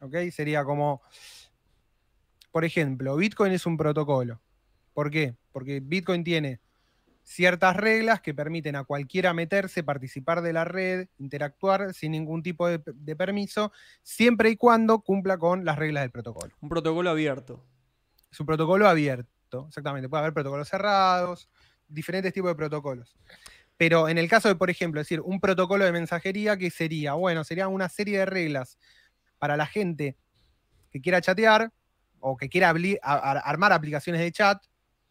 ¿Ok? Sería como, por ejemplo, Bitcoin es un protocolo. ¿Por qué? Porque Bitcoin tiene ciertas reglas que permiten a cualquiera meterse, participar de la red, interactuar sin ningún tipo de, de permiso, siempre y cuando cumpla con las reglas del protocolo. Un protocolo abierto. Es un protocolo abierto, exactamente. Puede haber protocolos cerrados, diferentes tipos de protocolos. Pero en el caso de, por ejemplo, decir un protocolo de mensajería, ¿qué sería? Bueno, sería una serie de reglas para la gente que quiera chatear o que quiera armar aplicaciones de chat.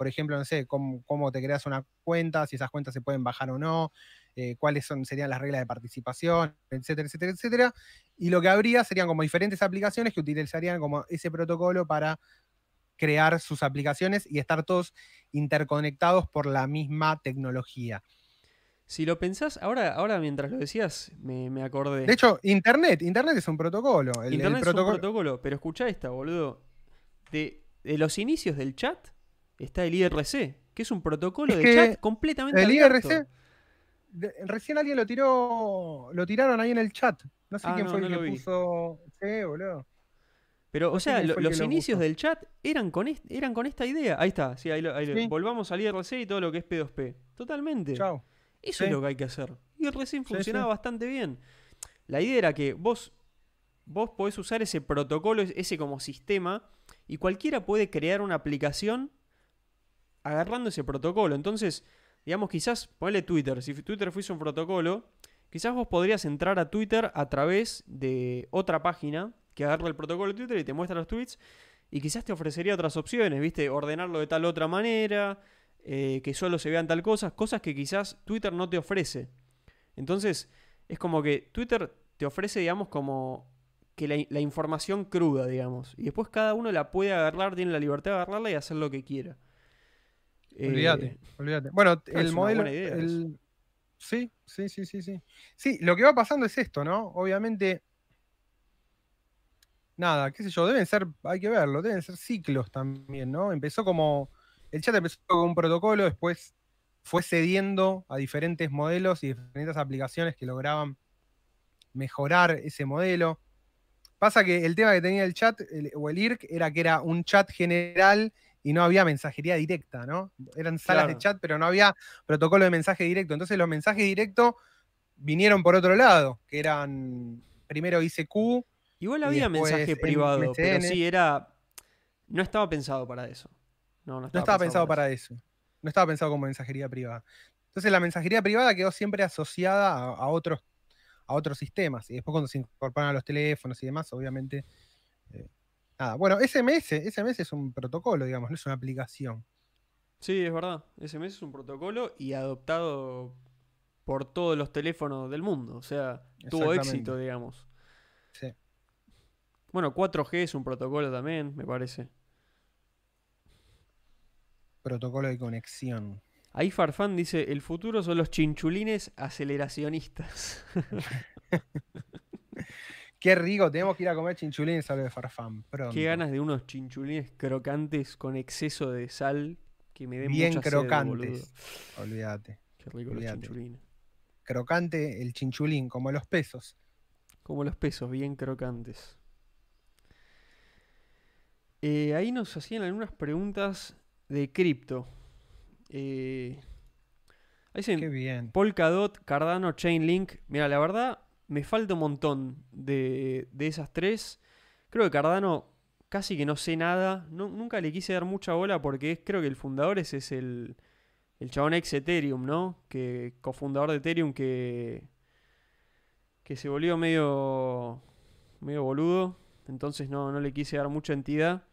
Por ejemplo, no sé, cómo, cómo te creas una cuenta, si esas cuentas se pueden bajar o no, eh, cuáles son, serían las reglas de participación, etcétera, etcétera, etcétera. Y lo que habría serían como diferentes aplicaciones que utilizarían como ese protocolo para crear sus aplicaciones y estar todos interconectados por la misma tecnología. Si lo pensás, ahora, ahora mientras lo decías, me, me acordé. De hecho, Internet, Internet es un protocolo. El, el Internet es un protocolo, pero escuchá esta, boludo. De, de los inicios del chat está el IRC, que es un protocolo Es de chat completamente el abierto. IRC, de- recién alguien lo tiró, lo tiraron ahí en el chat. No sé Ah, quién no, fue el que lo vi. puso. Sí, boludo. Pero, No o sea, lo- los lo inicios del chat eran con, est- eran con esta idea. Ahí está, sí, ahí lo- ahí lo- Sí. volvamos al IRC y todo lo que es P2P. Totalmente. Chao. Eso Sí. es lo que hay que hacer. Sí, funcionaba bastante bien. La idea era que vos, vos podés usar ese protocolo, es- ese como sistema, y cualquiera puede crear una aplicación agarrando ese protocolo. Entonces, digamos, quizás, ponle Twitter. Si Twitter fuese un protocolo, quizás vos podrías entrar a Twitter a través de otra página que agarra el protocolo de Twitter y te muestra los tweets. Y quizás te ofrecería otras opciones, ¿viste? Ordenarlo de tal otra manera, eh, que solo se vean tal cosas, cosas que quizás Twitter no te ofrece. Entonces, es como que Twitter te ofrece, digamos, como que la, la información cruda, digamos. Y después cada uno la puede agarrar, tiene la libertad de agarrarla y hacer lo que quiera. Eh, Olvídate, olvídate. Bueno, es el modelo. el- Sí, sí, sí, sí, sí. Sí, lo que va pasando es esto, ¿no? Obviamente. Nada, qué sé yo, deben ser, hay que verlo, deben ser ciclos también, ¿no? Empezó como. El chat empezó con un protocolo, después fue cediendo a diferentes modelos y diferentes aplicaciones que lograban mejorar ese modelo. Pasa que el tema que tenía el chat el- o el IRC era que era un chat general y no había mensajería directa, ¿no? Eran salas de chat, pero no había protocolo de mensaje directo. Entonces los mensajes directos vinieron por otro lado, que eran primero ICQ, Igual había mensaje privado, pero sí era. No estaba pensado para eso. No, no no estaba, pensado para eso. No estaba pensado como mensajería privada. Entonces la mensajería privada quedó siempre asociada a, a otros, a otros sistemas. Y después cuando se incorporan a los teléfonos y demás, obviamente. Nada. Bueno, SMS, SMS es un protocolo, digamos, no es una aplicación. Sí, es verdad. SMS es un protocolo y adoptado por todos los teléfonos del mundo. O sea, tuvo éxito, digamos. Sí. Bueno, 4G es un protocolo también, me parece. Protocolo de conexión. Ahí Farfán dice, el futuro son los chinchulines aceleracionistas. [LAUGHS] [LAUGHS] Qué rico, tenemos que ir a comer chinchulines a lo de Farfán. Pronto. Qué ganas de unos chinchulines crocantes con exceso de sal que me den Bien mucha crocantes. Olvídate. Qué rico los chinchulines. Crocante el chinchulín, como los pesos. Como los pesos, bien crocantes. Eh, ahí nos hacían algunas preguntas de cripto. Eh, ahí dicen, Qué bien. Polkadot, Cardano, Chainlink. Mira, la verdad, me falta un montón de, de esas tres. Creo que Cardano casi que no sé nada. Nu- nunca le quise dar mucha bola porque creo que el fundador ese es el, el chabón ex Ethereum, ¿no? Que cofundador de Ethereum que, que se volvió medio, medio boludo. Entonces no, no le quise dar mucha entidad.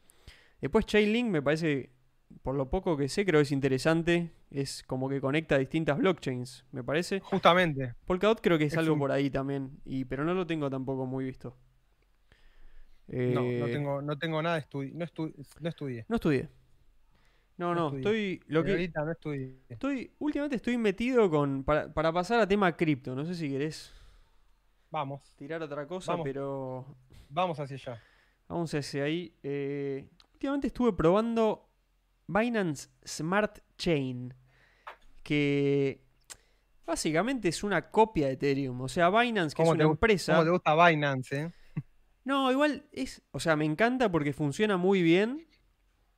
Después Chainlink me parece por lo poco que sé, creo que es interesante. Es como que conecta distintas blockchains, me parece. Justamente. Polkadot creo que es, Es algo un- por ahí también, y, pero no lo tengo tampoco muy visto. No, no Eh, tengo, no tengo nada de estudio. No, estu- no estudié. no estudié. No, No estoy. Lo que, Ahorita no estudié. estoy. Últimamente estoy metido con. Para, para pasar a tema cripto. No sé si querés Vamos, tirar otra cosa, Vamos. pero. vamos hacia allá. Vamos hacia ahí. Eh, últimamente estuve probando Binance Smart Chain. Que básicamente es una copia de Ethereum. O sea, Binance, que es ¿Cómo te una empresa. ¿Cómo te gusta Binance, eh? No, igual es. O sea, me encanta porque funciona muy bien.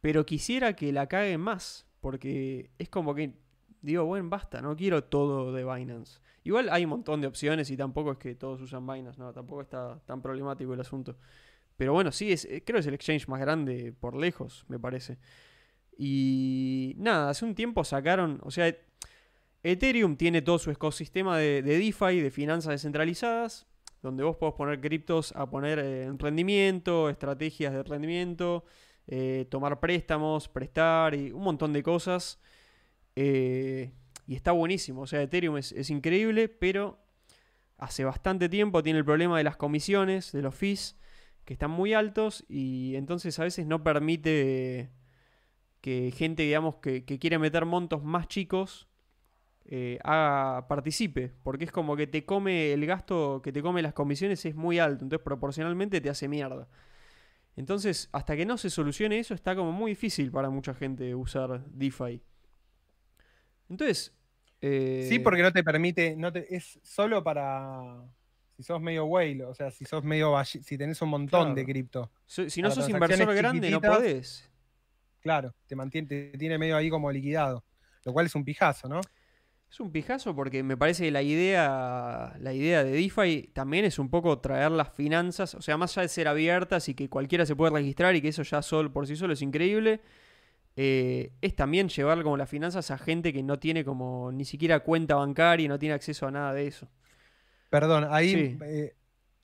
Pero quisiera que la caguen más. Porque es como que. Digo, bueno, basta, no quiero todo de Binance. Igual hay un montón de opciones y tampoco es que todos usan Binance, no, tampoco está tan problemático el asunto. Pero bueno, sí, es, eh, creo que es el exchange más grande por lejos, me parece. Y nada, hace un tiempo sacaron, o sea, Ethereum tiene todo su ecosistema de, de DeFi, de finanzas descentralizadas, donde vos podés poner criptos a poner eh, en rendimiento, estrategias de rendimiento, eh, tomar préstamos, prestar y un montón de cosas. Eh, y está buenísimo, o sea, Ethereum es, es increíble, pero hace bastante tiempo tiene el problema de las comisiones, de los fees, que están muy altos y entonces a veces no permite que gente, digamos, que, que quiere meter montos más chicos eh, haga- participe, porque es como que te come el gasto que te come las comisiones es muy alto, entonces proporcionalmente te hace mierda. Entonces, hasta que no se solucione eso, está como muy difícil para mucha gente usar DeFi. Entonces, eh, Sí, porque no te permite, no te, es solo para si sos medio whale, o sea, si sos medio si tenés un montón de cripto, so- si no sos inversor grande, no podés. Claro, te mantiene, te tiene medio ahí como liquidado, lo cual es un pijazo, ¿no? Es un pijazo porque me parece que la idea, la idea de DeFi también es un poco traer las finanzas, o sea, más allá de ser abiertas y que cualquiera se puede registrar y que eso ya solo, por sí solo es increíble, eh, es también llevar como las finanzas a gente que no tiene como ni siquiera cuenta bancaria y no tiene acceso a nada de eso. Perdón, ahí Sí. eh,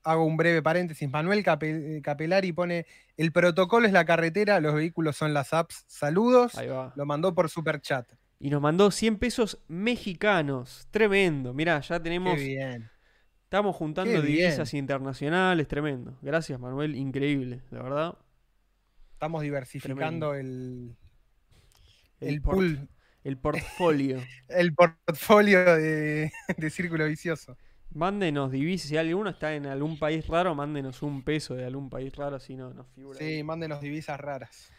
hago un breve paréntesis. Manuel eh, Capelari pone, el protocolo es la carretera, los vehículos son las apps. Saludos. Ahí va. Lo mandó por super chat. Y nos mandó 100 pesos mexicanos. Tremendo. Mirá, ya Qué tenemos... bien. Estamos juntando Qué bien. divisas internacionales. Tremendo. Gracias, Manuel. Increíble, la verdad. Estamos diversificando el, el, pool, el portfolio. [LAUGHS] el portfolio de, de Círculo Vicioso. Mándenos divisas. Si alguno está en algún país raro, mándenos un peso de algún país raro, así no nos figura. Sí, ahí. mándenos divisas raras.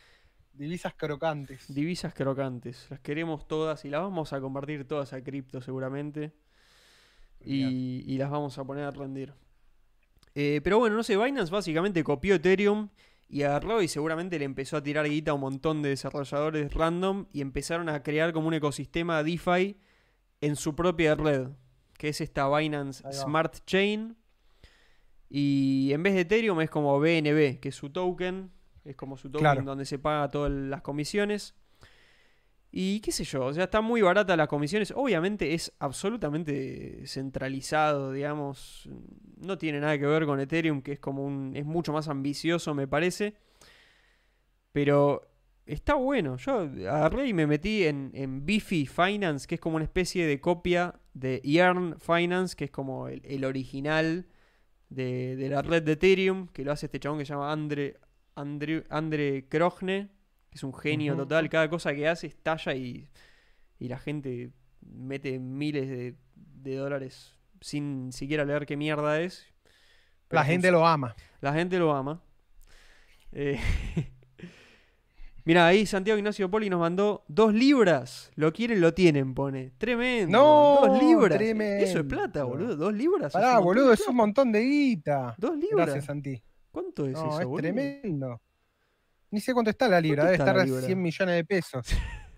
Divisas crocantes. Divisas crocantes. Las queremos todas y las vamos a convertir todas a cripto seguramente. Y, y las vamos a poner a rendir. Eh, pero bueno, no sé, Binance básicamente copió Ethereum y agarró y seguramente le empezó a tirar guita a un montón de desarrolladores random y empezaron a crear como un ecosistema DeFi en su propia red, que es esta Binance. Smart Chain. Y en vez de Ethereum es como BNB, que es su token, es como su token Claro. donde se paga todas las comisiones. Y qué sé yo, o sea, está muy barata las comisiones. Obviamente es absolutamente centralizado, digamos. No tiene nada que ver con Ethereum, que es como un. es mucho más ambicioso, me parece. Pero está bueno. Yo agarré y me metí en, en Bifi Finance, que es como una especie de copia de Yearn Finance, que es como el, el original de, de la red de Ethereum, que lo hace este chabón que se llama Andre, Andre, Andre Krogne, que es un genio total. Cada cosa que hace estalla y, y la gente mete miles de, de dólares sin siquiera leer qué mierda es. Pero La gente lo ama. la gente lo ama. Eh, [LAUGHS] Mira, ahí Santiago Ignacio Poli nos mandó dos libras. Lo quieren, lo tienen, pone. Tremendo. No, dos libras. tremendo. Eso es plata, boludo. Dos libras. Pará, montón boludo, es un montón de guita. Dos libras. Gracias, Santi. ¿Cuánto es No, eso, es boludo? tremendo. Ni sé cuánto está la libra, debe estar a libra? 100 millones de pesos. [LAUGHS]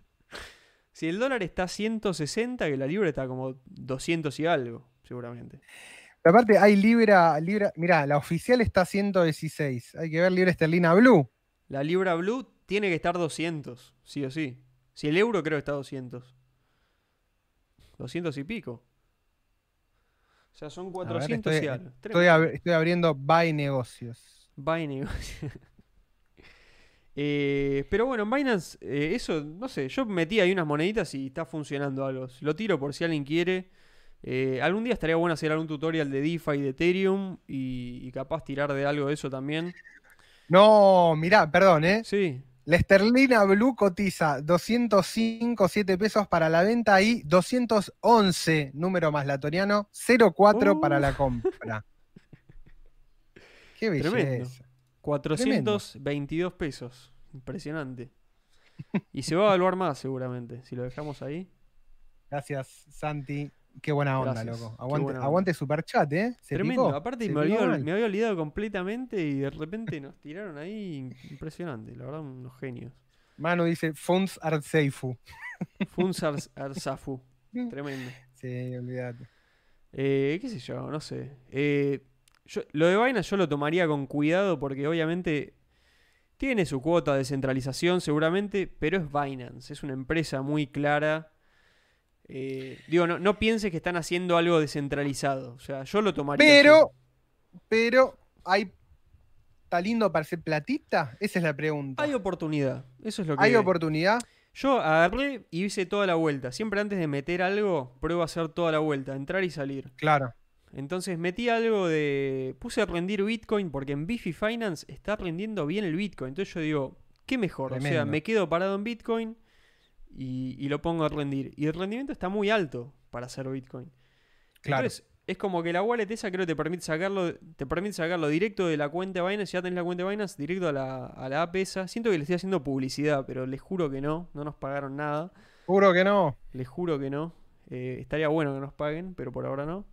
Si el dólar está a 160, que la libra está como 200 y algo, seguramente. Pero aparte, hay libra, libra. Mirá, la oficial está a 116. Hay que ver libra esterlina blue. La libra blue tiene que estar 200, sí o sí. Si el euro creo que está a 200. 200 y pico. O sea, son 400 y estoy- algo. Estoy, ab- estoy abriendo buy negocios. Va y negocia. [LAUGHS] Eh, pero bueno, en Binance, eh, eso, no sé, yo metí ahí unas moneditas y está funcionando algo. Lo tiro por si alguien quiere. Eh, algún día estaría bueno hacer algún tutorial de DeFi de Ethereum y, y capaz tirar de algo de eso también. No, mirá, perdón, ¿eh? Sí. La esterlina blue cotiza 205, 7 pesos para la venta y 211, número más latoriano, 04 para la compra. Qué Tremendo. belleza. 422 pesos. Impresionante. Y se va a evaluar más seguramente, si lo dejamos ahí. Gracias, Santi. Qué buena onda, Gracias. loco. Aguante, aguante Superchat, ¿eh? Se Tremendo. picó, Aparte se me, mal. me había olvidado completamente y de repente nos tiraron ahí. Impresionante, la verdad, unos genios. Manu dice, funds are safe. [LAUGHS] Funsar Arzafu. [LAUGHS] Tremendo. Sí, olvídate. Eh, ¿Qué sé yo? No sé. Eh, yo- lo de Binance yo lo tomaría con cuidado porque obviamente tiene su cuota de centralización seguramente, pero es Binance. Es una empresa muy clara. Eh, digo, no, no pienses que están haciendo algo descentralizado. O sea, yo lo tomaría. así. Pero, pero, ¿hay, ¿está lindo para ser platita? Esa es la pregunta. Hay oportunidad. Eso es lo que. ¿Hay oportunidad? Yo agarré y hice toda la vuelta. Siempre antes de meter algo, pruebo a hacer toda la vuelta, entrar y salir. Claro. Entonces metí algo de. Puse a rendir Bitcoin porque en Bifi Finance está rendiendo bien el Bitcoin. Entonces yo digo, ¿qué mejor? O sea, me quedo parado en Bitcoin y, y lo pongo a rendir. Y el rendimiento está muy alto para hacer Bitcoin. Claro. Entonces, es como que la wallet esa creo que te permite sacarlo, te permite sacarlo directo de la cuenta de Binance, ya tenés la cuenta de Binance, directo a la, a la app esa. Siento que le estoy haciendo publicidad, pero les juro que no, no nos pagaron nada. Juro que no. Les juro que no. Eh, estaría bueno que nos paguen, pero por ahora no.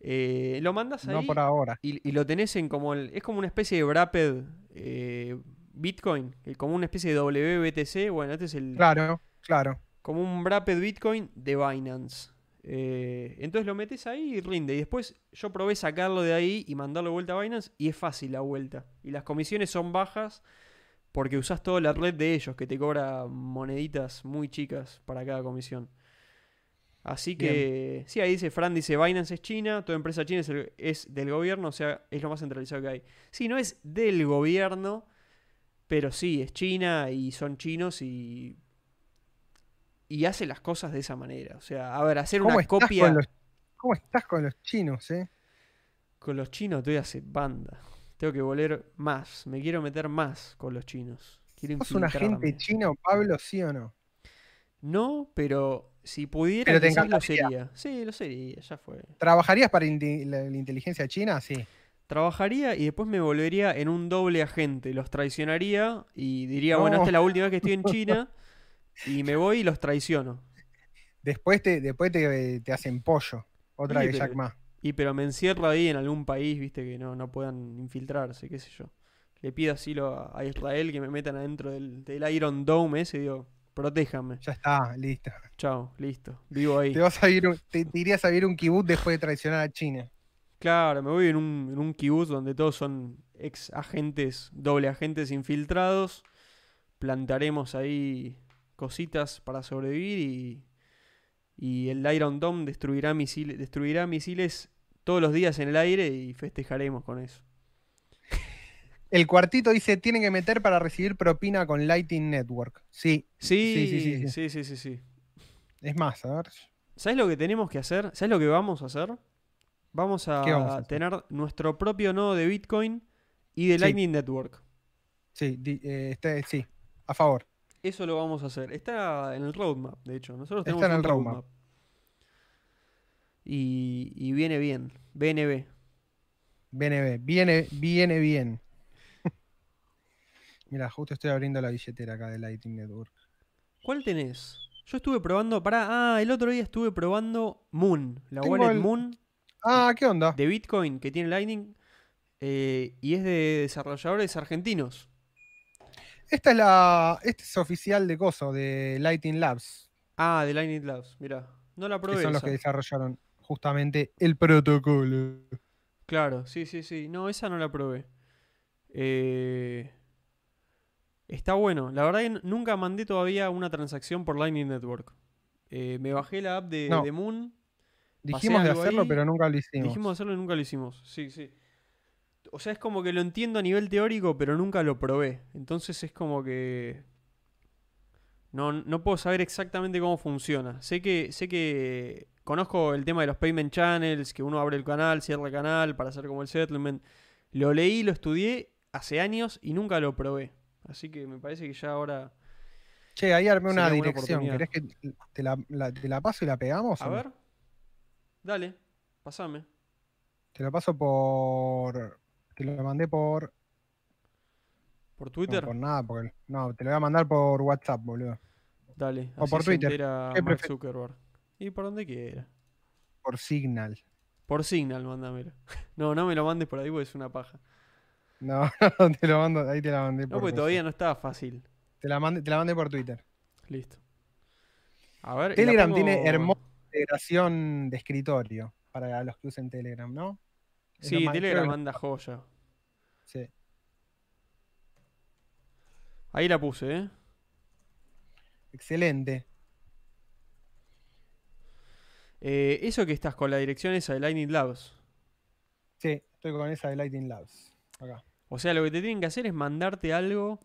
Eh, lo mandas ahí No por ahora. y, y lo tenés en como el, es como una especie de wrapped eh, Bitcoin, como una especie de WBTC. Bueno, este es el Claro, claro. como un wrapped Bitcoin de Binance. Eh, entonces lo metes ahí y rinde. Y después yo probé sacarlo de ahí y mandarlo de vuelta a Binance y es fácil la vuelta. Y las comisiones son bajas porque usás toda la red de ellos que te cobra moneditas muy chicas para cada comisión. Así que, sí, ahí dice, Fran dice, Binance es China, toda empresa china es, el- es del gobierno, o sea, es lo más centralizado que hay. Sí, no es del gobierno, pero sí, es China y son chinos y y hace las cosas de esa manera. O sea, a ver, hacer ¿Cómo una copia con con los, los... ¿Cómo estás con los chinos, eh? chinos, estoy hace banda. Tengo que volver más. Me quiero meter más con los chinos. Quiero ¿Sos un agente chino, Pablo, sí o no? No, pero si pudiera, Pero te lo sería. Sí, lo sería, ya fue. ¿Trabajarías para la inteligencia china? Sí. Trabajaría y después me volvería en un doble agente. Los traicionaría y diría, No. bueno, esta es la última vez que estoy en China. [LAUGHS] Y me voy y los traiciono. Después te, después te, te hacen pollo. Otra de Jack Ma. Y pero me encierro ahí en algún país, viste, que no, no puedan infiltrarse, qué sé yo. Le pido asilo a, a Israel que me metan adentro del, del Iron Dome ese y digo, protéjanme. Ya está, listo. Chao, listo. Vivo ahí. Te vas a ir un- te, te irías a vivir un kibutz después de traicionar a China. Claro, me voy en un, en un kibutz donde todos son ex agentes, doble agentes infiltrados. Plantaremos ahí cositas para sobrevivir y, y el Iron Dome destruirá misiles, destruirá misiles todos los días en el aire y festejaremos con eso. [LAUGHS] El cuartito dice, tienen que meter para recibir propina con Lighting Network. Sí, Sí, Sí, sí, sí, sí, sí, sí, sí. es más, a ver. ¿Sabes lo que tenemos que hacer? ¿Sabes lo que vamos a hacer? Vamos a, tener nuestro propio nodo de Bitcoin y de Sí. Lightning Network. Sí, di- eh, este- sí, a favor. Eso lo vamos a hacer. Está en el roadmap, de hecho. Nosotros Está tenemos en un el roadmap. Y, y viene bien. BNB. BNB, viene, viene bien. [LAUGHS] Mira, justo estoy abriendo la billetera acá de Lighting Network. ¿Cuál tenés? Yo estuve probando. Para. Ah, el otro día estuve probando Moon. La Tengo wallet el- Moon Ah, ¿qué onda? de Bitcoin que tiene Lightning. eh, y es de desarrolladores argentinos. Esta es la. Este es oficial de Coso, de Lighting Labs. Ah, de Lightning Labs. Mirá. No la Que probé. son los que desarrollaron justamente el protocolo. Claro, sí, sí, sí. No, esa no la probé. Eh, está bueno. La verdad que nunca mandé todavía una transacción por Lightning Network. Eh, me bajé la app de, No. de Moon. Dijimos de hacerlo, ahí, pero nunca lo hicimos. Dijimos hacerlo y nunca lo hicimos. Sí, sí. O sea, es como que lo entiendo a nivel teórico, pero nunca lo probé. Entonces es como que. No, no puedo saber exactamente cómo funciona. Sé que, sé que conozco el tema de los payment channels, que uno abre el canal, cierra el canal para hacer como el settlement. Lo leí, lo estudié hace años y nunca lo probé. Así que me parece que ya ahora. Che, ahí armé una dirección. ¿Querés que te la, la- te la paso y la pegamos? A no? Dale, pasame. Te la paso por. Te lo mandé por. ¿Por No, Twitter? por nada, porque. No, te lo voy a mandar por WhatsApp, boludo. Dale. O así por se Twitter. entera ¿Qué Mark Zuckerberg. Y por donde quiera. Por Signal. Por Signal, mándamelo. [LAUGHS] No, no me lo mandes por ahí porque es una paja. No, [LAUGHS] te lo mando, ahí te la mandé No, por. porque coso. todavía no estaba fácil. Te la mandé, te la mandé por Twitter. Listo. A ver. Telegram pongo- tiene hermosa integración de escritorio para los que usen Telegram, ¿no? Es Sí, Telegram que lo- anda joya. sí. Ahí la puse, ¿eh? Excelente. Eh, Eso que estás con la dirección esa de Lightning Labs. Sí, estoy con esa de Lighting Labs. Acá. O sea, lo que te tienen que hacer es mandarte algo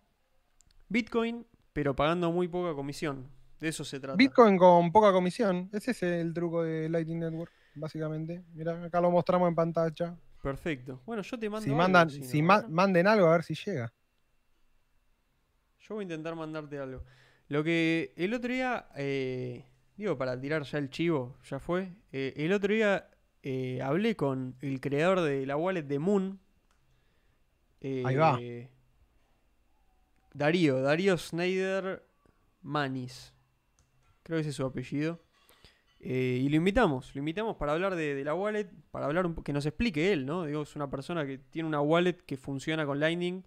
Bitcoin, pero pagando muy poca comisión. De eso se trata. Bitcoin con poca comisión. Ese es el truco de Lightning Network, básicamente. Mira, acá lo mostramos en pantalla. Perfecto. Bueno, yo te mando. Si, algo, mandan, si ma- manden algo a ver si llega. Yo voy a intentar mandarte algo. Lo que el otro día, eh, digo, para tirar ya el chivo, ya fue. eh, el otro día eh, hablé con el creador de la wallet de Moon. Ahí va. Darío, Darío Snyder Manis. Creo que ese es su apellido. Eh, y lo invitamos, lo invitamos para hablar de, de la wallet, para hablar un que nos explique él, ¿no? Digo, es una persona que tiene una wallet que funciona con Lightning.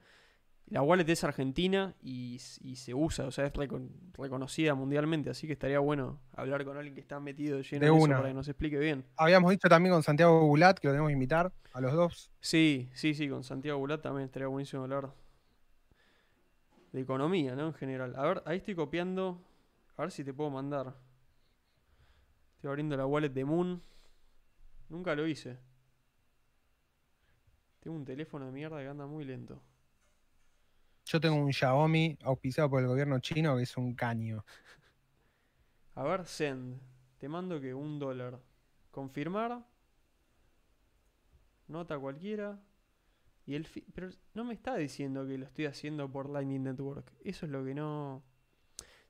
La wallet es argentina y, se usa, o sea, es recon- reconocida mundialmente, así que estaría bueno hablar con alguien que está metido lleno De de, eso para que nos explique bien. Habíamos dicho también con Santiago Bulat que lo tenemos que invitar a los dos. Sí, sí, sí, con Santiago Bulat también estaría buenísimo hablar de economía, ¿no? En general. A ver, ahí estoy copiando, a ver si te puedo mandar. Estoy abriendo la wallet de Moon. Nunca lo hice. Tengo un teléfono de mierda que anda muy lento. Yo tengo un Xiaomi auspiciado por el gobierno chino que es un caño. A ver, send. Te mando que un dólar. Confirmar. Nota cualquiera. Y el Pero no me está diciendo que lo estoy haciendo por Lightning Network. Eso es lo que no.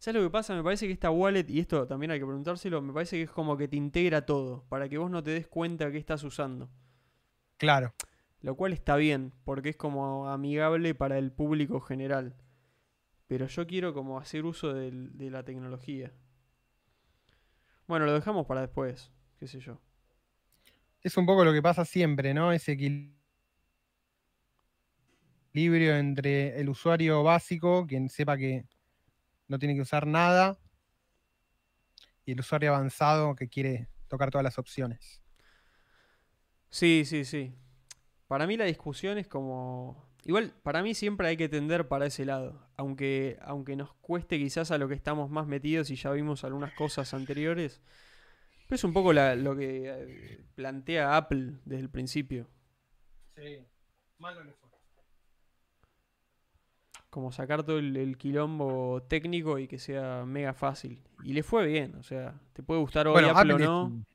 ¿Sabes lo que pasa? Me parece que esta wallet, y esto también hay que preguntárselo, me parece que es como que te integra todo. Para que vos no te des cuenta que estás usando. Claro. Lo cual está bien, porque es como amigable para el público general. Pero yo quiero como hacer uso del- de la tecnología. Bueno, lo dejamos para después, qué sé yo. Es un poco lo que pasa siempre, ¿no? Ese equilibrio entre el usuario básico, quien sepa que no tiene que usar nada, y el usuario avanzado que quiere tocar todas las opciones. Sí, sí, sí. Para mí la discusión es como... Igual, para mí siempre hay que tender para ese lado. Aunque, aunque nos cueste quizás a lo que estamos más metidos y ya vimos algunas cosas anteriores. Pero es un poco la- lo que eh, plantea Apple desde el principio. Sí, malo le fue. Como sacar todo el, el quilombo técnico y que sea mega fácil. Y le fue bien, o sea, te puede gustar hoy Bueno, Apple, o no, un,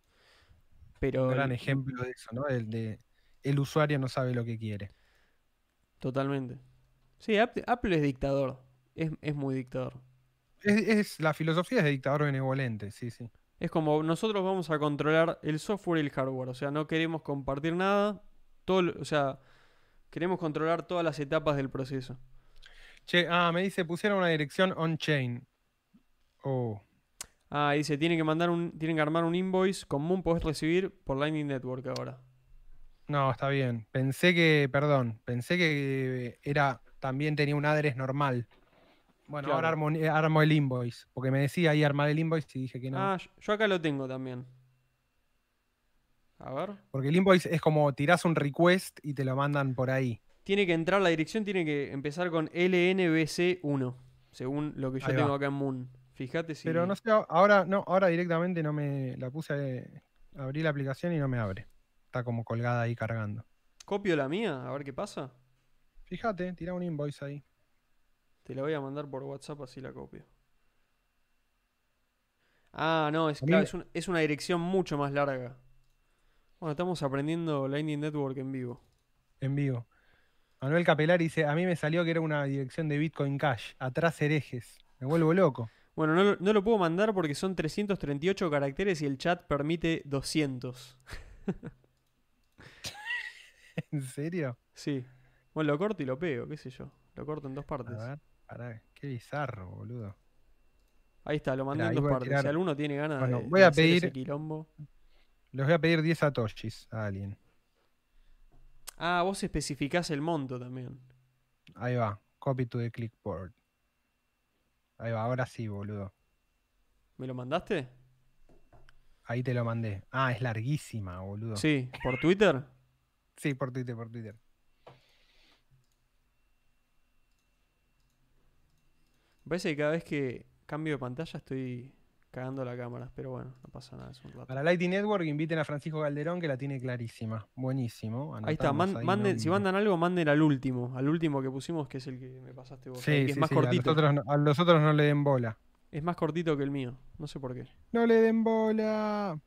pero un gran el- ejemplo de eso, ¿no? El de el usuario no sabe lo que quiere. totalmente. Sí, Apple, Apple es dictador, es, es muy dictador. Es, es- la filosofía es de dictador benevolente, sí, sí. Es como nosotros vamos a controlar el software y el hardware, o sea, no queremos compartir nada, todo, o sea, queremos controlar todas las etapas del proceso. Che, ah, me dice, pusieron una dirección on-chain. Oh, Ah, dice, tienen que mandar un, tienen que armar un invoice común, podés recibir por Lightning Network ahora. no, está bien. Pensé que, perdón, pensé que era, también tenía un address normal. Bueno, Claro. ahora armo, eh, armo el invoice, porque me decía ahí armar el invoice y dije que no. Ah, yo- yo acá lo tengo también. A ver. Porque el invoice es como tirás un request y te lo mandan por ahí. Tiene que entrar, la dirección tiene que empezar con LNBC1, según lo que yo Ahí tengo va. acá en Moon. Fíjate si... Pero no sé, ahora no, ahora directamente no me la puse, abrí la aplicación y no me abre. Está como colgada ahí cargando. ¿Copio la mía? A ver qué pasa. Fíjate, tira un invoice ahí. Te la voy a mandar por WhatsApp así la copio. Ah, no, es, claro, me- es, un- es una dirección mucho más larga. Bueno, estamos aprendiendo Lightning Network en vivo. En vivo. Manuel Capelari dice, a mí me salió que era una dirección de Bitcoin Cash. Atrás herejes. Me vuelvo loco. Bueno, no, lo- no lo puedo mandar porque son 338 caracteres y el chat permite 200. [LAUGHS] ¿En serio? Sí. Bueno, lo corto y lo pego, qué sé yo. Lo corto en dos A partes. ver, pará, qué bizarro, boludo. Ahí está, lo mandé en dos a partes. tirar- Si alguno tiene ganas Bueno, de, voy de a hacer ese pedir- quilombo. Les voy a pedir 10 satoshis a alguien. Ah, vos especificás el monto también. Ahí va. Copy to the clipboard. Ahí va, ahora sí, boludo. ¿Me lo mandaste? Ahí te lo mandé. Ah, es larguísima, boludo. Sí, por Twitter. [LAUGHS] Sí, por Twitter, por Twitter. Me parece que cada vez que cambio de pantalla estoy cagando la cámara, pero bueno, no pasa nada, es un rato. Para Lighting Network inviten a Francisco Calderón que la tiene clarísima. Buenísimo. Ahí está, anotamos man- ahí manden, si mandan algo, manden al último, al último que pusimos, que es el que me pasaste vos. Sí, ahí, que sí, es más sí, cortito. A los, otros a los otros no le den bola. Es más cortito que el mío, no sé por qué. No le den bola.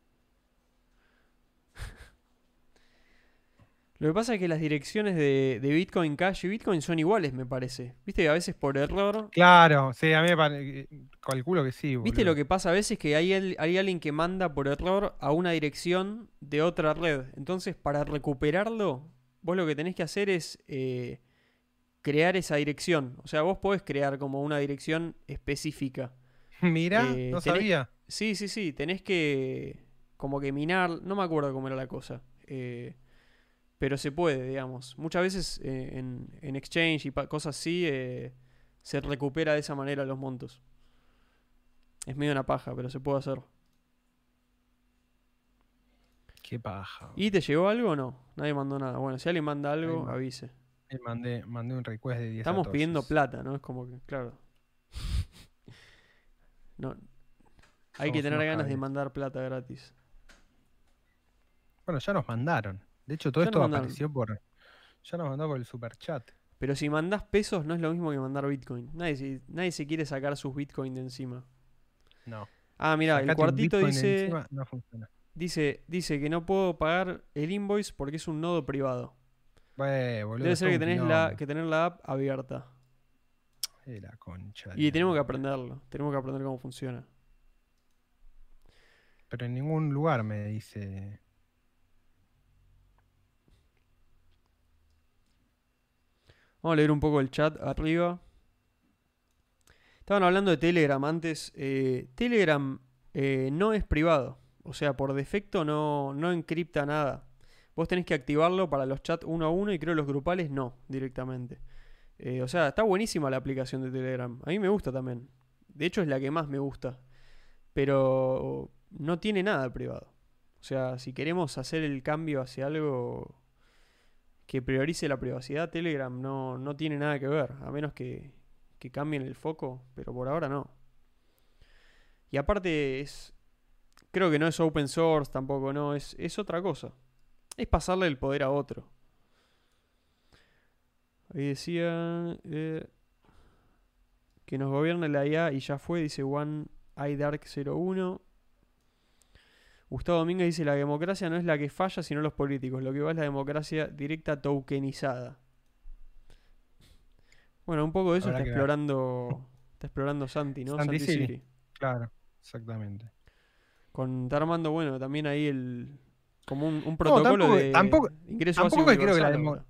Lo que pasa es que las direcciones de, de Bitcoin Cash y Bitcoin son iguales, me parece. Viste que a veces por error. Claro, sí, a mí me pare- calculo que sí. ¿Viste lo que pasa a veces? Que hay, el- hay alguien que manda por error a una dirección de otra red. Entonces, para recuperarlo, vos lo que tenés que hacer es eh, crear esa dirección. O sea, vos podés crear como una dirección específica. [LAUGHS] Mirá, Eh, no tenés- sabía. Sí, sí, sí, tenés que como que minar, no me acuerdo cómo era la cosa, eh, pero se puede, digamos. Muchas veces eh, en, en exchange y cosas así eh, se recupera de esa manera los montos. Es medio una paja, pero se puede hacer. Qué paja. ¿Y te llegó algo o no? Nadie mandó nada. Bueno, si alguien manda algo, Ahí avise. Mandé, mandé un request de 10 Estamos pidiendo plata, ¿no? Es como que, claro. No. Hay que tener ganas de mandar plata gratis. Bueno, ya nos mandaron. De hecho, todo Ya esto apareció por. Ya nos mandó por el super chat. Pero si mandás pesos no es lo mismo que mandar Bitcoin. Nadie se, nadie se quiere sacar sus Bitcoin de encima. No. Ah, mira, el cuartito dice, no funciona. dice, dice que no puedo pagar el invoice porque es un nodo privado. Boludo. Debe ser que tenés la, que tener la app abierta. La concha. Y tenemos que aprenderlo. Tenemos que aprender cómo funciona. Pero en ningún lugar me dice. Vamos a leer un poco el chat arriba. Estaban hablando de Telegram antes. Eh, Telegram eh, no es privado. O sea, por defecto no, no encripta nada. Vos tenés que activarlo para los chats uno a uno y creo los grupales no, directamente. Eh, o sea, está buenísima la aplicación de Telegram. A mí me gusta también. De hecho, es la que más me gusta. Pero no tiene nada privado. O sea, si queremos hacer el cambio hacia algo que priorice la privacidad, Telegram no, no tiene nada que ver, a menos que, que cambien el foco, pero por ahora no. Y aparte es, creo que no es open source tampoco, no, es, es otra cosa. Es pasarle el poder a otro. Ahí decía eh, que nos gobierne la IA y ya fue, dice One iDark 01. Gustavo Domínguez dice la democracia no es la que falla, sino los políticos. Lo que va es la democracia directa tokenizada. Bueno, un poco de eso está ver. explorando. [LAUGHS] Está explorando Santi, ¿no? Santi Santi Siri. Siri. Claro, exactamente. Con, está armando, bueno, también ahí el. Como un, un protocolo tampoco- de tampoco- ingreso tampoco creo que la universal demo- ahora.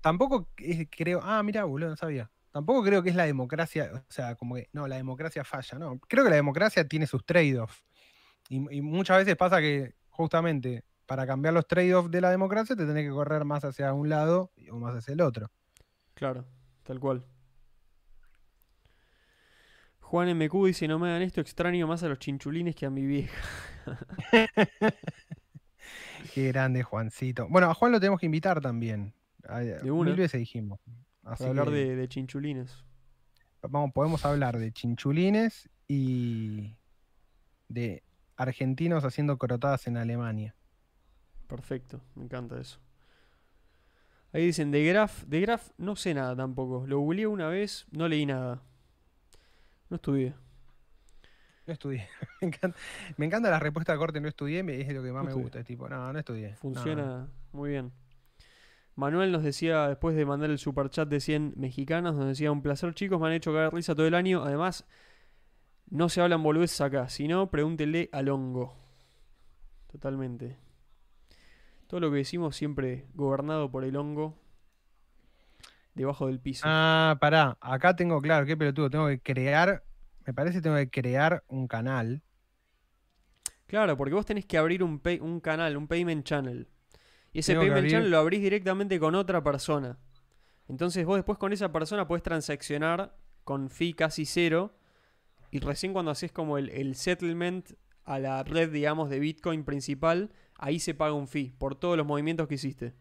Tampoco es- creo. Ah, mira, boludo, no sabía. Tampoco creo que es la democracia. O sea, como que. No, la democracia falla, no. Creo que la democracia tiene sus trade-offs. Y, y muchas veces pasa que, justamente, para cambiar los trade-offs de la democracia, te tenés que correr más hacia un lado o más hacia el otro. Claro, tal cual. Juan MQ dice: No me hagan esto, extraño más a los chinchulines que a mi vieja. [LAUGHS] Qué grande, Juancito. Bueno, a Juan lo tenemos que invitar también. A- una. Mil veces dijimos. Así Para hablar que de, de chinchulines. vamos, podemos hablar de chinchulines y de argentinos haciendo corotadas en Alemania. Perfecto, me encanta eso. Ahí dicen de Graph. De Graph no sé nada tampoco. Lo googleé una vez, no leí nada. No estudié. No estudié. [LAUGHS] me, encanta, me encanta la respuesta de corte, no estudié, me- es lo que más No me estudié. gusta. Es tipo, no, no estudié. Funciona no. muy bien. Manuel nos decía, después de mandar el superchat de 100 mexicanos, nos decía, un placer chicos, me han hecho caer risa todo el año. Además, no se hablan boludeces acá. Si no, pregúntenle al hongo. Totalmente. Todo lo que decimos siempre gobernado por el hongo. Debajo del piso. Ah, pará, acá tengo claro, qué pelotudo, tengo que crear, me parece que tengo que crear un canal. Claro, porque vos tenés que abrir un, pay- un canal, un payment channel. Y ese Tengo payment channel lo abrís directamente con otra persona. Entonces vos después con esa persona podés transaccionar con fee casi cero. Y recién cuando haces como el, el settlement a la red, digamos, de Bitcoin principal, ahí se paga un fee por todos los movimientos que hiciste.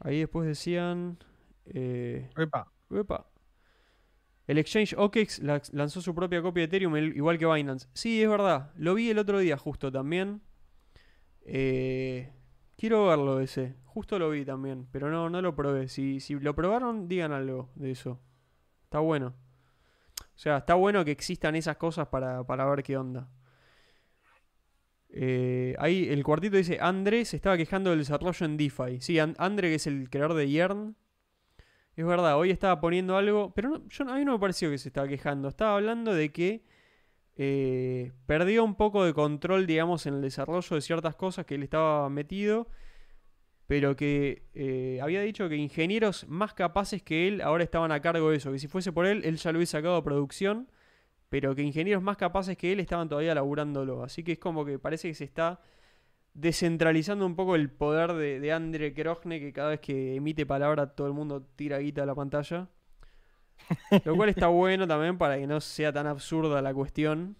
Ahí después decían... eh, Epa, Epa. El exchange OKEX la- lanzó su propia copia de Ethereum, igual que Binance. Sí, es verdad. Lo vi el otro día justo también. Eh, quiero verlo ese. Justo lo vi también, pero no, no lo probé. Si, si lo probaron, digan algo de eso. Está bueno. O sea, está bueno que existan esas cosas para, para ver qué onda. Eh, ahí el cuartito dice, André se estaba quejando del desarrollo en DeFi. Sí, An- Andre, que es el creador de Yearn, es verdad, hoy estaba poniendo algo, pero a mí no me pareció que se estaba quejando. Estaba hablando de que eh, perdió un poco de control, digamos, en el desarrollo de ciertas cosas que él estaba metido, pero que eh, había dicho que ingenieros más capaces que él ahora estaban a cargo de eso, que si fuese por él, él ya lo hubiese sacado a producción, pero que ingenieros más capaces que él estaban todavía laburándolo. Así que es como que parece que se está descentralizando un poco el poder de, de Andre Krochne, que cada vez que emite palabra todo el mundo tira guita a la pantalla. Lo cual está [LAUGHS] bueno también para que no sea tan absurda la cuestión.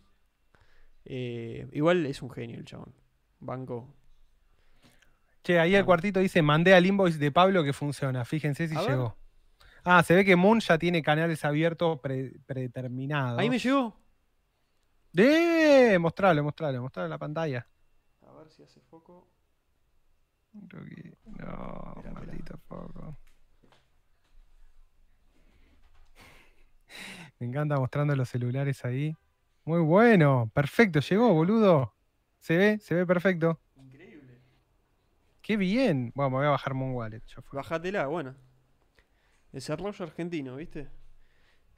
Eh, igual es un genio el chabón. Banco. Che, ahí el cuartito dice, mandé al invoice de Pablo que funciona. Fíjense si A ver. llegó. Ah, se ve que Moon ya tiene canales abiertos pre- predeterminados. Ahí me llegó. ¡Eh! Mostralo, mostralo, mostralo en la pantalla. A ver si hace foco. Creo que- No, Mirá, mirá. maldito foco. [LAUGHS] Me encanta mostrando los celulares ahí. Muy bueno, perfecto, llegó, boludo. Se ve, se ve perfecto. Qué bien. Bueno, me voy a bajar Moon Wallet. ya fue. Bajatela, bueno. Desarrollo argentino, ¿viste?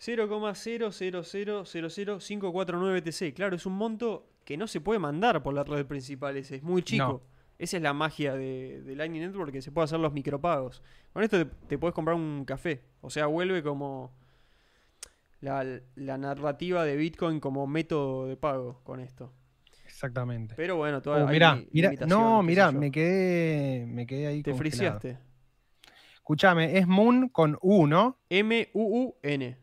0,0000549 TC. Claro, es un monto que no se puede mandar por la red principal ese, es muy chico. Esa es la magia de, de Lightning Network, que se puede hacer los micropagos. Con esto te, te puedes comprar un café. O sea, vuelve como la, la narrativa de Bitcoin como método de pago con esto. Exactamente. Pero bueno, todavía Oh, mirá, mirá, no, mirá, me quedé, me quedé ahí Te congelado. friseaste. Escuchame, es Moon con U, ¿no? M-U-U-N.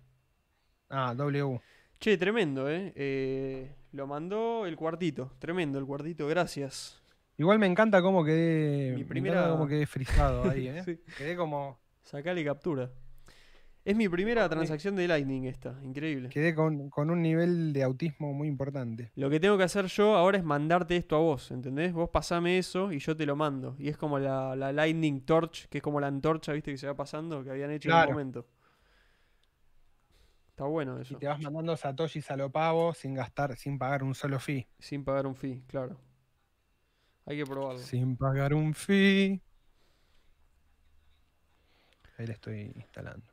Ah, W. Che, tremendo, ¿eh? Eh, Lo mandó el cuartito. Tremendo el cuartito, gracias. Igual me encanta cómo quedé, Mi me primera- cómo quedé frisado ahí, [LAUGHS] ¿eh? Sí. Quedé como, Sacale captura. Es mi primera transacción de Lightning esta, increíble. quedé con, con un nivel de autismo muy importante. Lo que tengo que hacer yo ahora es mandarte esto a vos, ¿entendés? Vos pasame eso y yo te lo mando. Y es como la, la Lightning Torch, que es como la antorcha, ¿viste? Que se va pasando, que habían hecho en el momento. Está bueno eso. Y te vas mandando satoshis a lo pavo sin gastar, sin pagar un solo fee. Sin pagar un fee, claro. Hay que probarlo. Sin pagar un fee. Ahí le estoy instalando.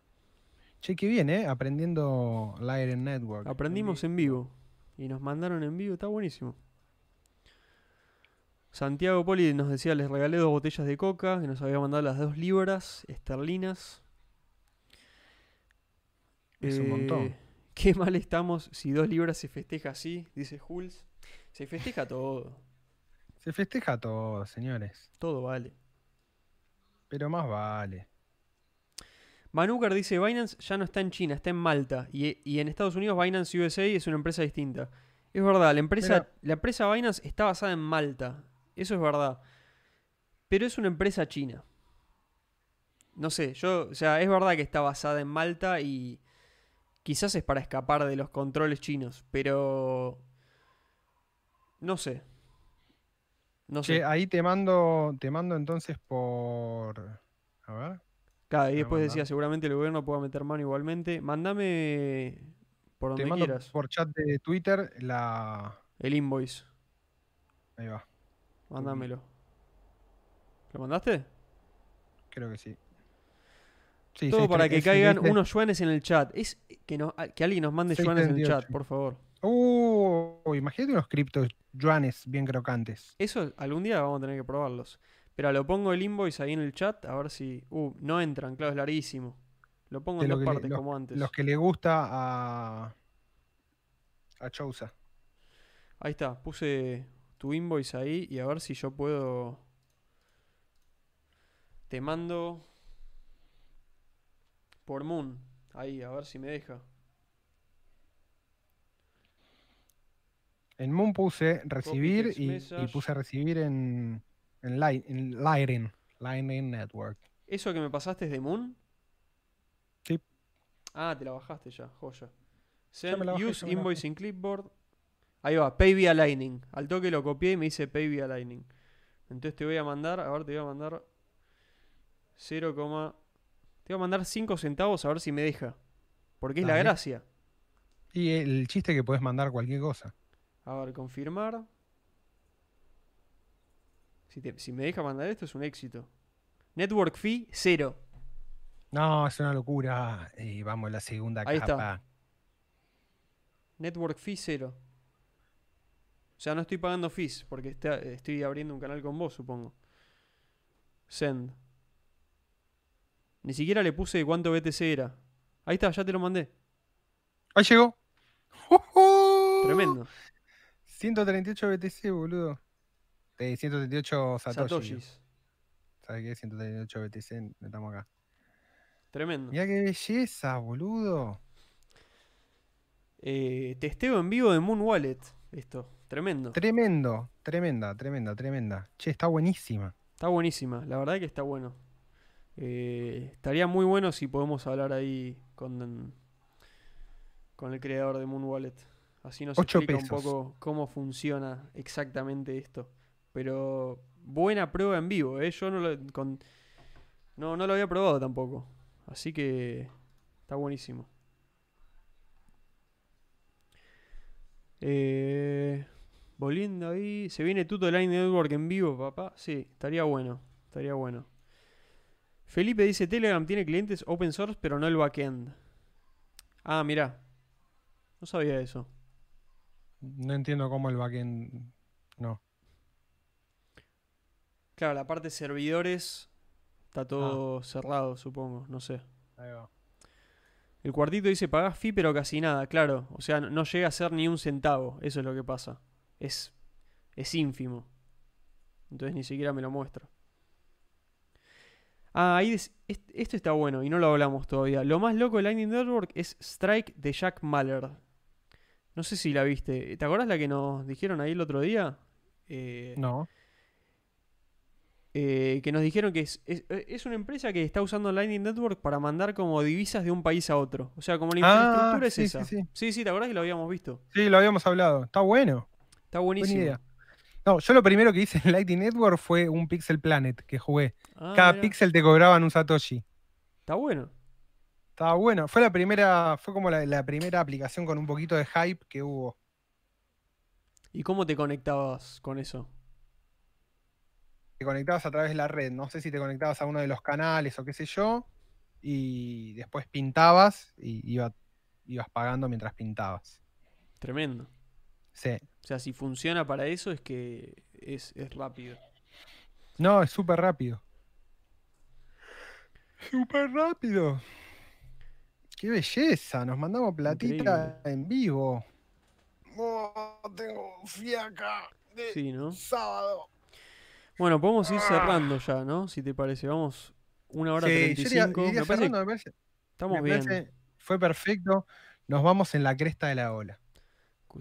Che, qué bien, ¿eh? Aprendiendo Lightning Network. Aprendimos en vivo. Y nos mandaron en vivo, está buenísimo. Santiago Poli nos decía, les regalé dos botellas de coca, que nos había mandado las dos libras esterlinas. Es un montón. Eh, Qué mal estamos si dos libras se festeja así, dice Jules. Se festeja todo, Se festeja todo, señores. todo vale. Pero más vale. Manukar dice, Binance ya no está en China, está en Malta. Y, y en Estados Unidos Binance USA es una empresa distinta. Es verdad, la empresa, Mira. la empresa Binance está basada en Malta. Eso es verdad. Pero es una empresa china. No sé, yo, o sea, es verdad que está basada en Malta y quizás es para escapar de los controles chinos, pero no sé. No Che, sé. ahí te mando, te mando entonces por. A ver. Claro, y después decía, seguramente el gobierno pueda meter mano igualmente. Mándame por Te donde mando quieras por chat de Twitter la. el invoice. Ahí va, Mándamelo. ¿Lo mandaste? creo que sí. Sí, Todo para que 6, caigan 6, unos yuanes en el chat. Es que, no, que alguien nos mande yuanes en el 638. chat, por favor. Uh, imagínate unos criptos yuanes bien crocantes. Eso algún día vamos a tener que probarlos. Pero lo pongo el invoice ahí en el chat a ver si. Uh, no entran, claro, es larguísimo. Lo pongo De en lo dos le- partes los- como antes. Los que le gusta a. a Chousa. Ahí está, puse tu invoice ahí y a ver si yo puedo. Te mando por Moon. Ahí, a ver si me deja. En Moon puse recibir y, y puse recibir en. En, Light, en Lightning. Lightning Network. ¿Eso que me pasaste es de Moon? Sí. Ah, te la bajaste ya, joya. Ya Send, bajé, use invoice in clipboard. Ahí va, pay via Lightning. Al toque lo copié y me dice pay via Lightning. Entonces te voy a mandar, a ver, te voy a mandar 0, te voy a mandar 5 centavos a ver si me deja. Porque es la gracia. Y el chiste que puedes mandar cualquier cosa. A ver, confirmar. Si, te- si me deja mandar esto es un éxito. Network fee, 0. No, es una locura. Y vamos a la segunda Ahí está. capa. Network fee, 0. O sea, no estoy pagando fees porque está- estoy abriendo un canal con vos, supongo. Send. Ni siquiera le puse cuánto BTC era. Ahí está, ya te lo mandé. Ahí llegó. ¡Jujú! Tremendo. 138 BTC, boludo. De 138 Satoshi. Satoshis. ¿Sabes qué? 138 BTC. Estamos acá. Tremendo. Mirá qué belleza, boludo. Eh, testeo en vivo de Moon Wallet. Esto. Tremendo. Tremendo. Tremenda, tremenda, tremenda. Che, está buenísima. Está buenísima, la verdad que está bueno. Eh, estaría muy bueno si podemos hablar ahí con, con el creador de Moon Wallet. Así nos explica un poco cómo funciona exactamente esto. Pero buena prueba en vivo, ¿eh? Yo no lo, no, no lo había probado tampoco. Así que está buenísimo. Eh, volviendo ahí. ¿Se viene Tuto Line Network en vivo, papá? Sí, estaría bueno. Estaría bueno. Felipe dice: Telegram tiene clientes open source, pero no el backend. Ah, mirá. No sabía eso. No entiendo cómo el backend. No. Claro, la parte de servidores está todo cerrado, supongo. No sé. Ahí va. El cuartito dice: pagás fee, pero casi nada. Claro, o sea, no, llega a ser ni un centavo. Eso es lo que pasa. Es, es ínfimo. Entonces ni siquiera me lo muestra. Ah, ahí est- esto está bueno y no lo hablamos todavía. Lo más loco de Lightning Network es Strike de Jack Mahler. No sé si la viste. ¿Te acuerdas la que nos dijeron ahí el otro día? Eh, No. Eh, que nos dijeron que es, es- es una empresa que está usando Lightning Network para mandar como divisas de un país a otro. O sea, como la Ah, infraestructura es sí, esa. sí, sí. sí, sí, ¿te acordás que lo habíamos visto? Sí, lo habíamos hablado. Está bueno. Está Buena buenísimo. idea. No, yo lo primero que hice en Lightning Network fue un Pixel Planet que jugué. Ah, Cada pixel te cobraban un Satoshi. Está bueno. Estaba bueno. Fue la primera, fue como la, la primera aplicación con un poquito de hype que hubo. ¿Y cómo te conectabas con eso? Te conectabas a través de la red. No sé si te conectabas a uno de los canales o qué sé yo. Y después pintabas y iba- ibas pagando mientras pintabas. Tremendo. Sí. O sea, si funciona para eso es que es, es rápido. No, es súper rápido. Súper rápido. Qué belleza. Nos mandamos platita en vivo. Oh, tengo fiaca de Sí, ¿no? sábado. Bueno, podemos ir cerrando ya, ¿no? Si te parece. Vamos una hora Sí, yo 35. iría- iría me parece cerrando, que me parece- estamos me bien. fue perfecto. Nos vamos en la cresta de la ola.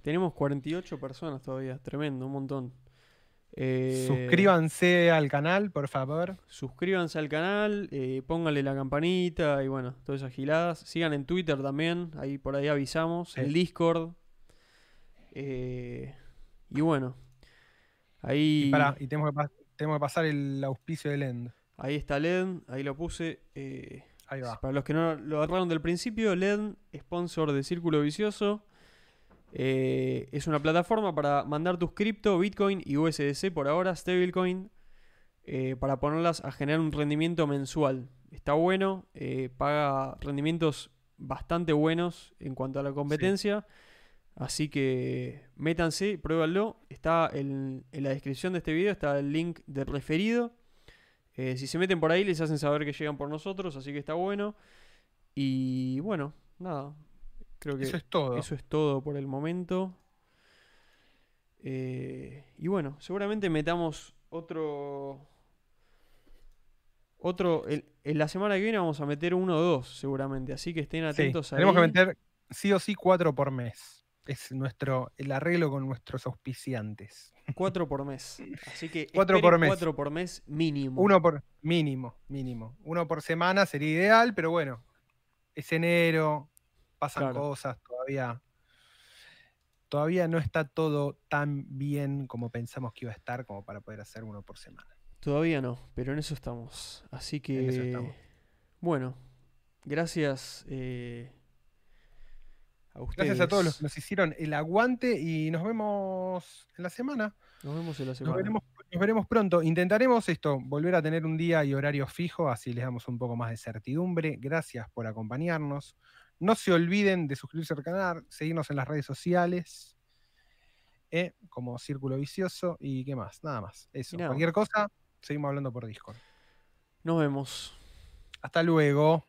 Tenemos 48 personas todavía. Tremendo, un montón. Eh, Suscríbanse al canal, por favor. Suscríbanse al canal, eh, pónganle la campanita y bueno, todas esas giladas. Sigan en Twitter también, ahí por ahí avisamos. Sí. El Discord. Eh, y bueno, Ahí, Y, y tenemos, que, tenemos que pasar el auspicio del end. ahí está LED, ahí lo puse. eh, Ahí va. Para los que no lo agarraron del principio, LED, sponsor de Círculo Vicioso. Eh, es una plataforma para mandar tus cripto, Bitcoin y USDC por ahora, stablecoin, eh, para ponerlas a generar un rendimiento mensual. Está bueno, paga rendimientos bastante buenos en cuanto a la competencia. Así que métanse, pruébanlo. Está en, en la descripción de este video, está el link del referido. Eh, si se meten por ahí les hacen saber que llegan por nosotros, así que está bueno. Y bueno, nada. Creo que Eso es todo. eso es todo por el momento. Eh, y bueno, seguramente metamos otro. Otro. el- en la semana que viene vamos a meter uno o dos, seguramente. Así que estén Sí, atentos tenemos que meter sí o sí cuatro por mes. Es nuestro el arreglo con nuestros auspiciantes. Cuatro por mes. Así que [LAUGHS] Cuatro por mes. cuatro por mes mínimo. Uno por mínimo, mínimo. Uno por semana sería ideal, pero bueno, es enero, pasan Claro. cosas, todavía, todavía no está todo tan bien como pensamos que iba a estar como para poder hacer uno por semana. Todavía no, pero en eso estamos. Así que. En eso estamos. Bueno, gracias eh, a. Gracias a todos los que nos hicieron el aguante y nos vemos en la semana. Nos vemos en la Nos semana. veremos, nos veremos pronto. Intentaremos esto, volver a tener un día y horario fijo, así les damos un poco más de certidumbre. Gracias por acompañarnos. No se olviden de suscribirse al canal, seguirnos en las redes sociales, eh, como Círculo Vicioso y qué más, nada más. Eso. Cualquier cosa, seguimos hablando por Discord. Nos vemos. Hasta luego.